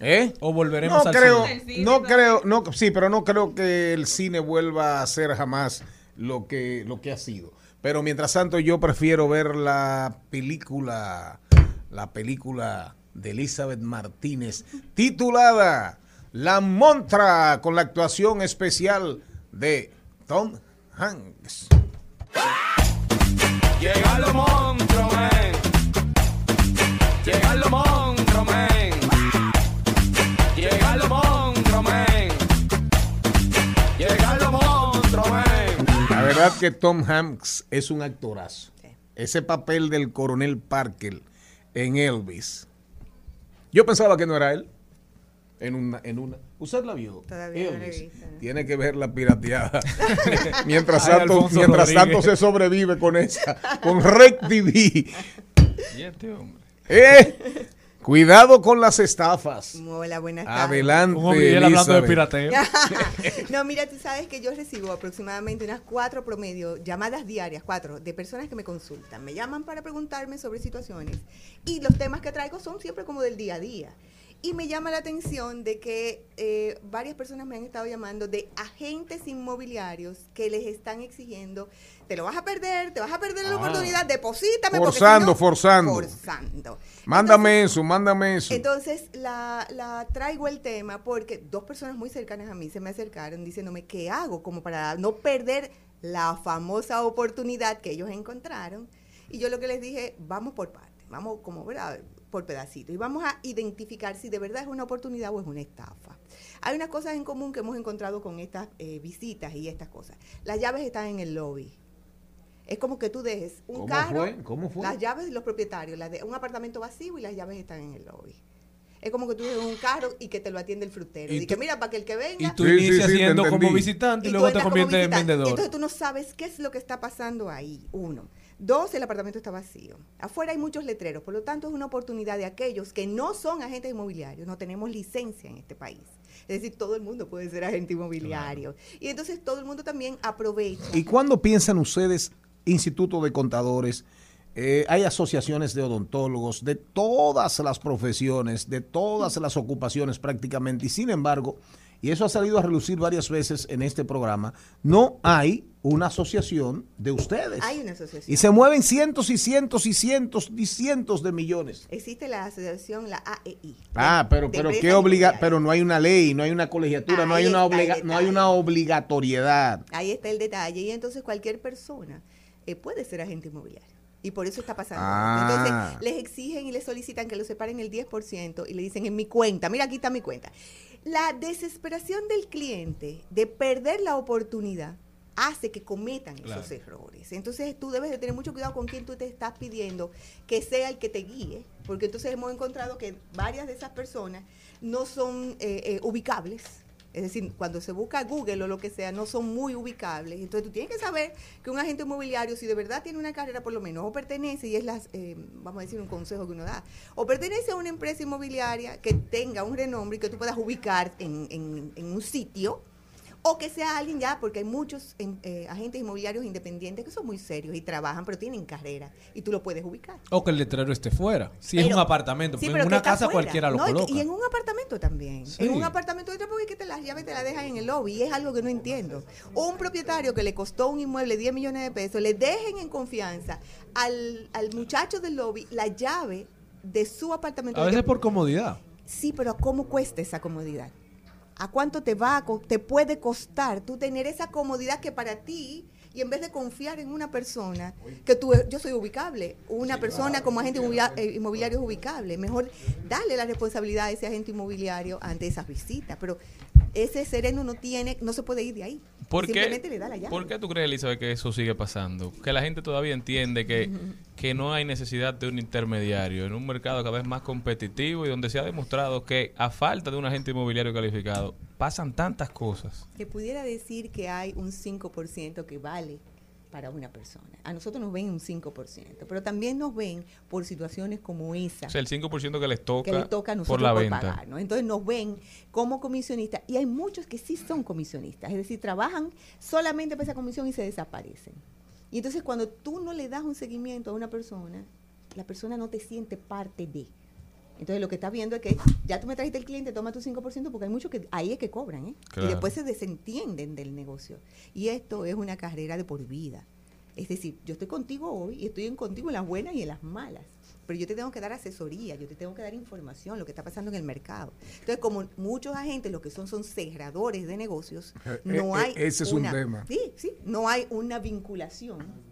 ¿Eh? O volveremos No al creo, cine. no creo, no, sí, pero no creo que el cine vuelva a ser jamás lo que, lo que ha sido. Pero mientras tanto yo prefiero ver la película, la película de Elizabeth Martínez titulada La Montra con la actuación especial de Tom Hanks. Llegan los monstruos, men. Llegan los monstruos, men. Llegan los monstruos, men. Llegan los monstruos, men. La verdad que Tom Hanks es un actorazo. Ese papel del coronel Parker en Elvis. Yo pensaba que no era él. En una, en una. ¿Usted la vio? Todavía no la he Elvis. visto, Tiene que ver la pirateada. mientras Ay, tanto, Alfonso mientras Rodríguez. tanto se sobrevive con esa. Con Rec TV. Y este hombre. ¡Eh! Cuidado con las estafas. Hola, buenas tardes. Adelante. Como Miguel hablando de pirateo. no, mira, tú sabes que yo recibo aproximadamente unas cuatro promedio, llamadas diarias, cuatro, de personas que me consultan. Me llaman para preguntarme sobre situaciones. Y los temas que traigo son siempre como del día a día. Y me llama la atención de que eh, varias personas me han estado llamando de agentes inmobiliarios que les están exigiendo, te lo vas a perder, te vas a perder la Ah. oportunidad, deposítame. si Forzando, no-". forzando. Forzando. Mándame eso, mándame eso. Entonces, la, la traigo el tema porque dos personas muy cercanas a mí se me acercaron diciéndome qué hago como para no perder la famosa oportunidad que ellos encontraron. Y yo lo que les dije, vamos por partes, vamos como, ¿verdad? Por pedacito y vamos a identificar si de verdad es una oportunidad o es una estafa. Hay unas cosas en común que hemos encontrado con estas eh, visitas y estas cosas. Las llaves están en el lobby. Es como que tú dejes un ¿Cómo carro, fue? ¿Cómo fue? las llaves de los propietarios, las de un apartamento vacío y las llaves están en el lobby. Es como que tú dejes un carro y que te lo atiende el frutero. Y Y, que mira, para que el que venga... Y tú Sí, inicias sí, siendo como visitante y, y luego te conviertes en vendedor. Entonces tú no sabes qué es lo que está pasando ahí, uno. Dos, el apartamento está vacío. Afuera hay muchos letreros, por lo tanto es una oportunidad de aquellos que no son agentes inmobiliarios, no tenemos licencia en este país. Es decir, todo el mundo puede ser agente inmobiliario. Y entonces todo el mundo también aprovecha. ¿Y cuándo piensan ustedes, Instituto de Contadores, eh, hay asociaciones de odontólogos de todas las profesiones, de todas las ocupaciones prácticamente, y sin embargo, y eso ha salido a relucir varias veces en este programa, no hay una asociación de ustedes. Hay una asociación. Y se mueven cientos y cientos y cientos y cientos de millones. Existe la asociación, la AEI. Ah, pero pero qué obliga, pero no hay una ley, no hay una colegiatura, no hay una obliga, no hay una obligatoriedad. Ahí está el detalle. Y entonces cualquier persona eh, puede ser agente inmobiliario. Y por eso está pasando. Ah. Entonces les exigen y les solicitan que lo separen el 10% y le dicen en mi cuenta, mira aquí está mi cuenta. La desesperación del cliente de perder la oportunidad hace que cometan Claro. esos errores. Entonces tú debes de tener mucho cuidado con quién tú te estás pidiendo que sea el que te guíe, porque entonces hemos encontrado que varias de esas personas no son eh, eh, ubicables. Es decir, cuando se busca Google o lo que sea, no son muy ubicables. Entonces tú tienes que saber que un agente inmobiliario, si de verdad tiene una carrera por lo menos, o pertenece, y es las, eh, vamos a decir un consejo que uno da, o pertenece a una empresa inmobiliaria que tenga un renombre y que tú puedas ubicar en, en- en un sitio, o que sea alguien ya, porque hay muchos em, eh, agentes inmobiliarios independientes que son muy serios y trabajan, pero tienen carrera, y tú lo puedes ubicar. O que el letrero esté fuera. Si es Pero- un apartamento. Sí, pero en una casa cualquiera lo No, coloca. Y en un apartamento también. Sí. En un apartamento de porque es que te las llaves te las dejan en el lobby. Y es algo que no entiendo. O un propietario que le costó un inmueble 10 millones de pesos, le dejen en confianza al, al muchacho del lobby la llave de su apartamento. A veces por comodidad. Sí, pero ¿cómo cuesta esa comodidad? ¿A cuánto te va te puede costar tú tener esa comodidad que para ti y en vez de confiar en una persona que tú yo soy ubicable, una persona como agente eh, inmobiliario es ubicable, mejor darle la responsabilidad a ese agente inmobiliario ante esas visitas, pero ese sereno no tiene no se puede ir de ahí. ¿Por qué, Simplemente le da la llave. ¿Por qué tú crees, Elizabeth, que eso sigue pasando? Que la gente todavía entiende que, que no hay necesidad de un intermediario en un mercado cada vez más competitivo y donde se ha demostrado que a falta de un agente inmobiliario calificado pasan tantas cosas. que pudiera decir que hay un 5% que vale para una persona. A nosotros nos ven un 5%, pero también nos ven por situaciones como esa. O sea, el 5% que les toca, que le toca a nosotros por la por venta. pagar, ¿no? Entonces nos ven como comisionistas y hay muchos que sí son comisionistas, es decir, trabajan solamente para esa comisión y se desaparecen. Y entonces cuando tú no le das un seguimiento a una persona, la persona no te siente parte de. Entonces lo que estás viendo es que ya tú me trajiste el cliente, toma tu 5% porque hay muchos que ahí es que cobran, ¿eh? Claro. Y después se desentienden del negocio. Y esto es una carrera de por vida. Es decir, yo estoy contigo hoy y estoy contigo en las buenas y en las malas. Pero yo te tengo que dar asesoría, yo te tengo que dar información, lo que está pasando en el mercado. Entonces, como muchos agentes lo que son son cerradores de negocios, no eh, hay. ese es un tema. Sí, sí, no hay una vinculación.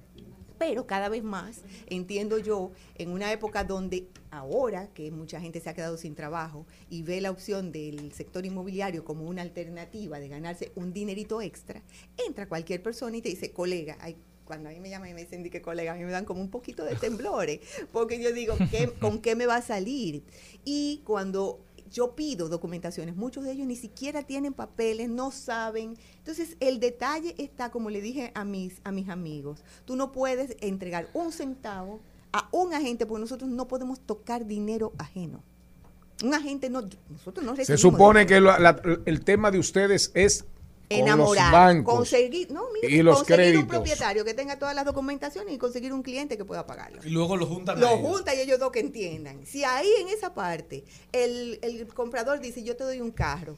Pero cada vez más, entiendo yo, en una época donde ahora que mucha gente se ha quedado sin trabajo y ve la opción del sector inmobiliario como una alternativa de ganarse un dinerito extra, entra cualquier persona y te dice, colega, cuando a mí me llaman y me dicen di que colega, a mí me dan como un poquito de temblores, porque yo digo, ¿qué- ¿con qué me va a salir? Y cuando yo pido documentaciones, muchos de ellos ni siquiera tienen papeles, no saben. Entonces, el detalle está, como le dije a mis, a mis amigos, tú no puedes entregar un centavo a un agente porque nosotros no podemos tocar dinero ajeno. Un agente no, nosotros no Se supone que lo- la- el tema de ustedes es con enamorar, los bancos conseguir, no, mire, y los conseguir créditos. un propietario que tenga todas las documentaciones y conseguir un cliente que pueda pagarlo. Y luego lo juntan Lo ellos. junta y ellos dos que entiendan. Si ahí en esa parte el, el comprador dice yo te doy un carro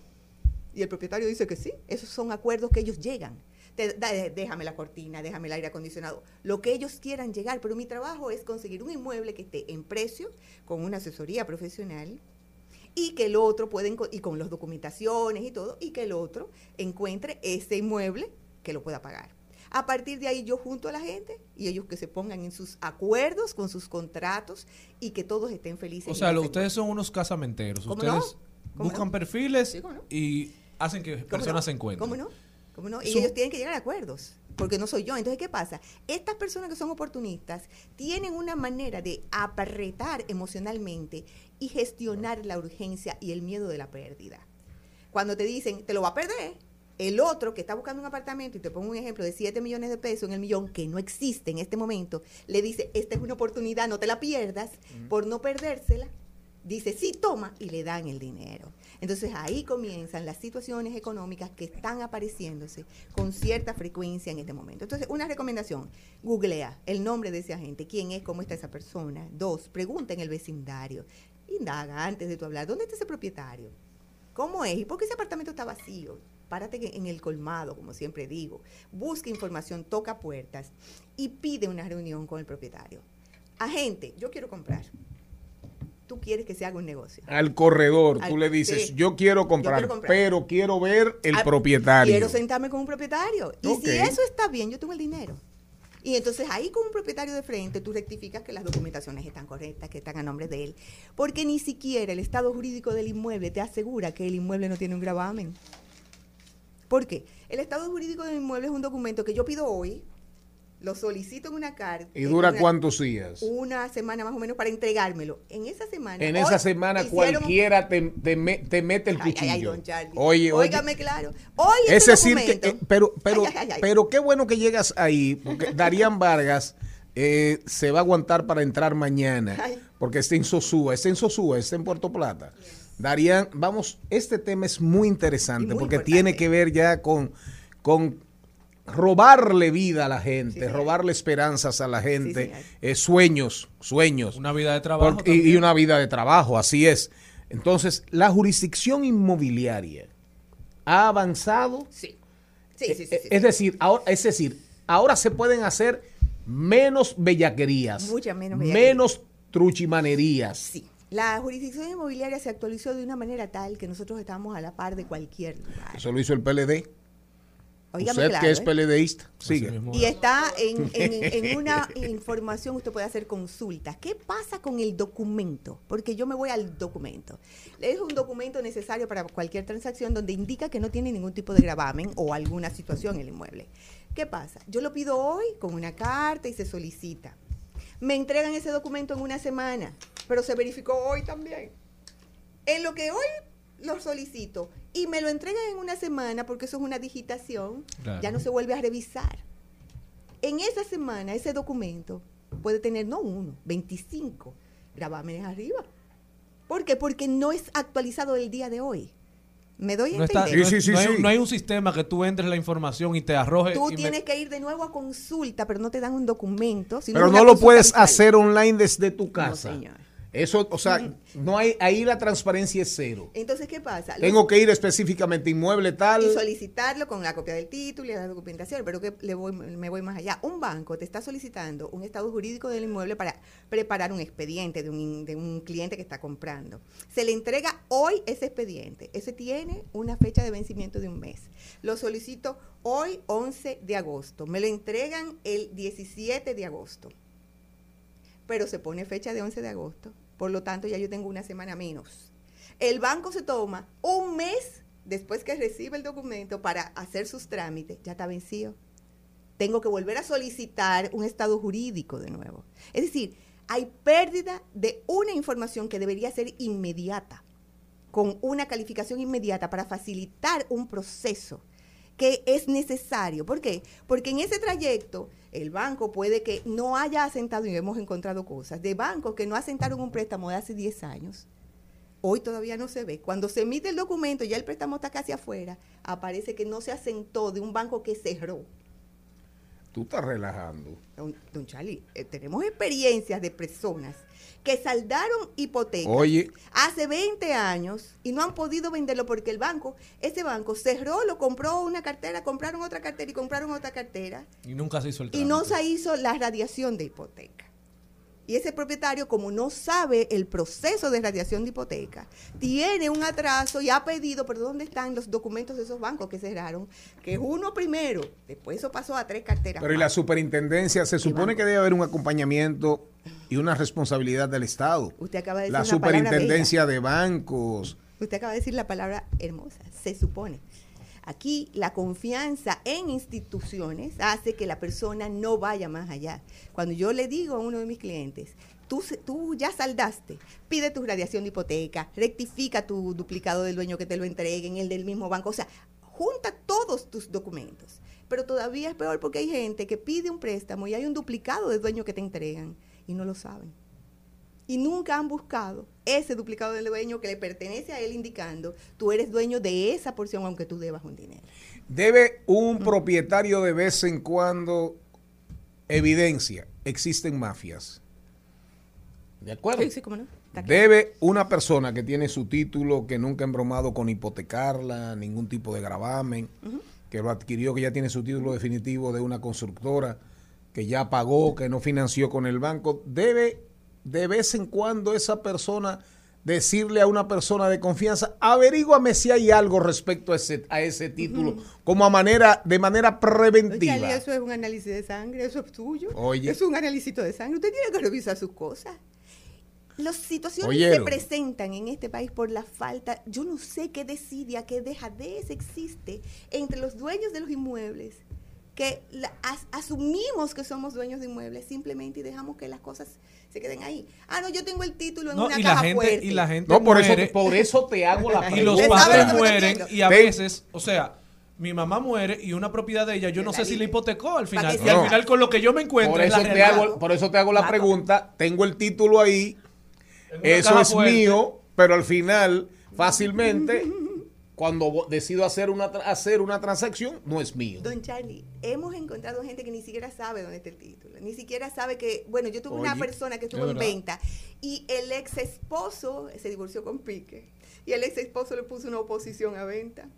y el propietario dice que sí, esos son acuerdos que ellos llegan. Te- da- déjame la cortina, déjame el aire acondicionado, lo que ellos quieran llegar, pero mi trabajo es conseguir un inmueble que esté en precio, con una asesoría profesional, y que el otro pueden y con las documentaciones y todo y que el otro encuentre ese inmueble que lo pueda pagar. A partir de ahí yo junto a la gente y ellos que se pongan en sus acuerdos con sus contratos y que todos estén felices. O sea, lo- ustedes son unos casamenteros. ¿Cómo Ustedes buscan no? perfiles Sí, ¿cómo no? y hacen que ¿Cómo personas se encuentren. ¿Cómo no? ¿Cómo no? Y Su- ellos tienen que llegar a acuerdos, porque no soy yo. Entonces, ¿qué pasa? Estas personas que son oportunistas tienen una manera de apretar emocionalmente y gestionar la urgencia y el miedo de la pérdida. Cuando te dicen, te lo va a perder, el otro que está buscando un apartamento, y te pongo un ejemplo de 7 millones de pesos en el millón, que no existe en este momento, le dice, esta es una oportunidad, no te la pierdas, por no perdérsela, dice, sí, toma, y le dan el dinero. Entonces ahí comienzan las situaciones económicas que están apareciéndose con cierta frecuencia en este momento. Entonces, una recomendación, googlea el nombre de ese agente, quién es, cómo está esa persona. Dos, pregunta en el vecindario. Indaga antes de tu hablar, ¿dónde está ese propietario? ¿Cómo es? ¿Y por qué ese apartamento está vacío? Párate en el colmado, como siempre digo. Busca información, toca puertas y pide una reunión con el propietario. Agente, yo quiero comprar. Tú quieres que se haga un negocio. Al corredor, Al- tú le dices, sí. yo quiero comprar, quiero comprar. pero quiero ver el Ah, propietario. Quiero sentarme con un propietario. Y si eso está bien, yo tengo el dinero. Y entonces ahí con un propietario de frente tú rectificas que las documentaciones están correctas, que están a nombre de él. Porque ni siquiera el estado jurídico del inmueble te asegura que el inmueble no tiene un gravamen. ¿Por qué? El estado jurídico del inmueble es un documento que yo pido hoy, lo solicito en una carta. ¿Y dura cuántos días? Una semana más o menos para entregármelo. En esa semana. En esa semana cualquiera te, te me- te mete el Ay, cuchillo. ay, don Charlie. Oye, oye. Óigame claro. Hoy Es este decir, que, eh, pero, pero, Ay, pero qué bueno que llegas ahí, porque Darían Vargas eh, se va a aguantar para entrar mañana, porque está en Sosúa, está en Sosúa, está en Puerto Plata. Darían, vamos, este tema es muy interesante, muy porque importante. tiene que ver ya con, con robarle vida a la gente, robarle esperanzas a la gente, eh, sueños, sueños. Una vida de trabajo. Porque- y, una vida de trabajo, así es. Entonces, la jurisdicción inmobiliaria ha avanzado. Sí. Sí, sí, sí, sí, Eh, Es decir, ahora, es decir, ahora se pueden hacer menos bellaquerías, Muchas menos bellaquerías. menos truchimanerías. Sí. La jurisdicción inmobiliaria se actualizó de una manera tal que nosotros estamos a la par de cualquier lugar. Eso lo hizo el PLD. Óigame Usted claro, que es ¿eh? PLDista, sigue. Y está en, en- en una información, usted puede hacer consultas. ¿Qué pasa con el documento? Porque yo me voy al documento. Es un documento necesario para cualquier transacción donde indica que no tiene ningún tipo de gravamen o alguna situación en el inmueble. ¿Qué pasa? Yo lo pido hoy con una carta y se solicita. Me entregan ese documento en una semana, pero se verificó hoy también. En lo que hoy lo solicito y me lo entregan en una semana, porque eso es una digitación, Claro. ya no se vuelve a revisar. En esa semana, ese documento puede tener no uno, 25 gravámenes arriba. ¿Por qué? Porque no es actualizado el día de hoy. ¿Me doy a No, está- entender? no- no hay, no hay un sistema que tú entres la información y te arroje. Tú y me- tienes que ir de nuevo a consulta, pero no te dan un documento. sino Pero no lo puedes hacer online desde tu casa. señor. Eso, o sea, no hay, ahí la transparencia es cero. Entonces, ¿qué pasa? Tengo que ir específicamente inmueble tal. y solicitarlo con la copia del título y la documentación, pero que le voy, me voy más allá. Un banco te está solicitando un estado jurídico del inmueble para preparar un expediente de un, de un cliente que está comprando. Se le entrega hoy ese expediente. Ese tiene una fecha de vencimiento de un mes. Lo solicito hoy, 11 de agosto. Me lo entregan el 17 de agosto. Pero se pone fecha de 11 de agosto. Por lo tanto, ya yo tengo una semana menos. El banco se toma un mes después que recibe el documento para hacer sus trámites. Ya está vencido. Tengo que volver a solicitar un estado jurídico de nuevo. Es decir, hay pérdida de una información que debería ser inmediata, con una calificación inmediata para facilitar un proceso que es necesario. ¿Por qué? Porque en ese trayecto el banco puede que no haya asentado, y hemos encontrado cosas, de bancos que no asentaron un préstamo de hace 10 años. Hoy todavía no se ve. Cuando se emite el documento, ya el préstamo está casi afuera, aparece que no se asentó de un banco que cerró. Tú estás relajando. Don, don Charlie, eh, tenemos experiencias de personas que saldaron hipotecas Oye. hace 20 años y no han podido venderlo porque el banco, ese banco cerró, lo compró una cartera, compraron otra cartera y compraron otra cartera Y nunca se hizo el y no se hizo la radiación de hipoteca. Y ese propietario, como no sabe el proceso de radiación de hipoteca, tiene un atraso y ha pedido, pero ¿dónde están los documentos de esos bancos que cerraron? Que es uno primero, después eso pasó a tres carteras. Pero y la superintendencia, se supone que debe haber un acompañamiento y una responsabilidad del Estado. Usted acaba de decir La superintendencia de bancos. Usted acaba de decir la palabra hermosa, se supone. Aquí la confianza en instituciones hace que la persona no vaya más allá. Cuando yo le digo a uno de mis clientes, tú, tú ya saldaste, pide tu radiación de hipoteca, rectifica tu duplicado del dueño que te lo entreguen, el del mismo banco, o sea, junta todos tus documentos. Pero todavía es peor porque hay gente que pide un préstamo y hay un duplicado del dueño que te entregan y no lo saben y nunca han buscado ese duplicado del dueño que le pertenece a él indicando tú eres dueño de esa porción aunque tú debas un dinero. Debe un propietario de vez en cuando evidencia, existen mafias. ¿De acuerdo? Sí, sí, cómo no. Debe una persona que tiene su título, que nunca ha embromado con hipotecarla, ningún tipo de gravamen, que lo adquirió, que ya tiene su título definitivo de una constructora, que ya pagó, que no financió con el banco, debe de vez en cuando esa persona decirle a una persona de confianza, averíguame si hay algo respecto a ese, a ese título, como a manera, de manera preventiva. Eso es un análisis de sangre, eso es tuyo. Oye. Es un análisis de sangre. Usted tiene que revisar sus cosas. Las situaciones Oyeron. se presentan en este país por la falta, yo no sé qué desidia, qué dejadez existe entre los dueños de los inmuebles, que la- as- asumimos que somos dueños de inmuebles simplemente y dejamos que las cosas se queden ahí. Ah, no, yo tengo el título en No, una y la caja gente, fuerte. y la gente No, por eso- por eso te hago la Y los pregunta. padres ¿Sabe lo que estoy mueren y a veces, o sea, mi mamá muere y una propiedad de ella, yo no sé si la hipotecó al final. Y al final con lo que yo me encuentro Por es eso, la te hago, por eso te hago la pregunta. Tengo el título ahí. Eso es fuerte. mío, pero al final, fácilmente, cuando decido hacer una, hacer una transacción, no es mío. Don Charlie, hemos encontrado gente que ni siquiera sabe dónde está el título, ni siquiera sabe que, bueno, yo tuve una persona que es estuvo en venta y el ex esposo se divorció con Pique y el ex esposo le puso una oposición a venta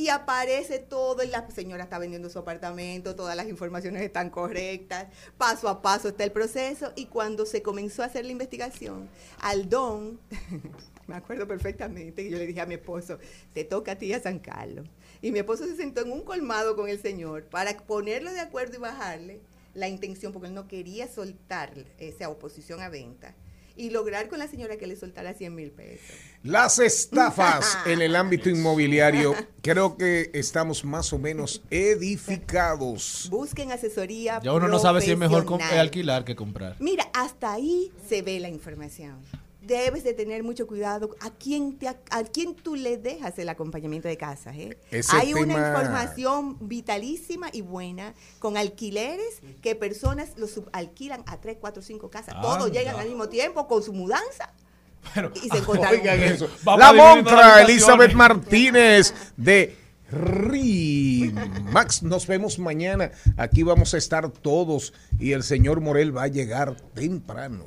Y aparece todo, y la señora está vendiendo su apartamento, todas las informaciones están correctas, paso a paso está el proceso, y cuando se comenzó a hacer la investigación, al don, me acuerdo perfectamente, que yo le dije a mi esposo, te toca a ti a San Carlos. Y mi esposo se sentó en un colmado con el señor para ponerlo de acuerdo y bajarle la intención, porque él no quería soltar esa oposición a venta y lograr con la señora que le soltara 100 mil pesos. Las estafas en el ámbito inmobiliario, creo que estamos más o menos edificados. Busquen asesoría. Ya uno no sabe si es mejor alquilar que comprar. Mira, hasta ahí se ve la información. Debes de tener mucho cuidado a quién, te, a quién tú le dejas el acompañamiento de casa. ¿eh? Hay una información vitalísima y buena con alquileres que personas los subalquilan a 3, 4, 5 casas. Todos Anda. llegan al mismo tiempo con su mudanza. y se. Oigan eso. Vamos La montra. Elizabeth Martínez de Max, nos vemos mañana. Aquí vamos a estar todos y el señor Morel va a llegar temprano.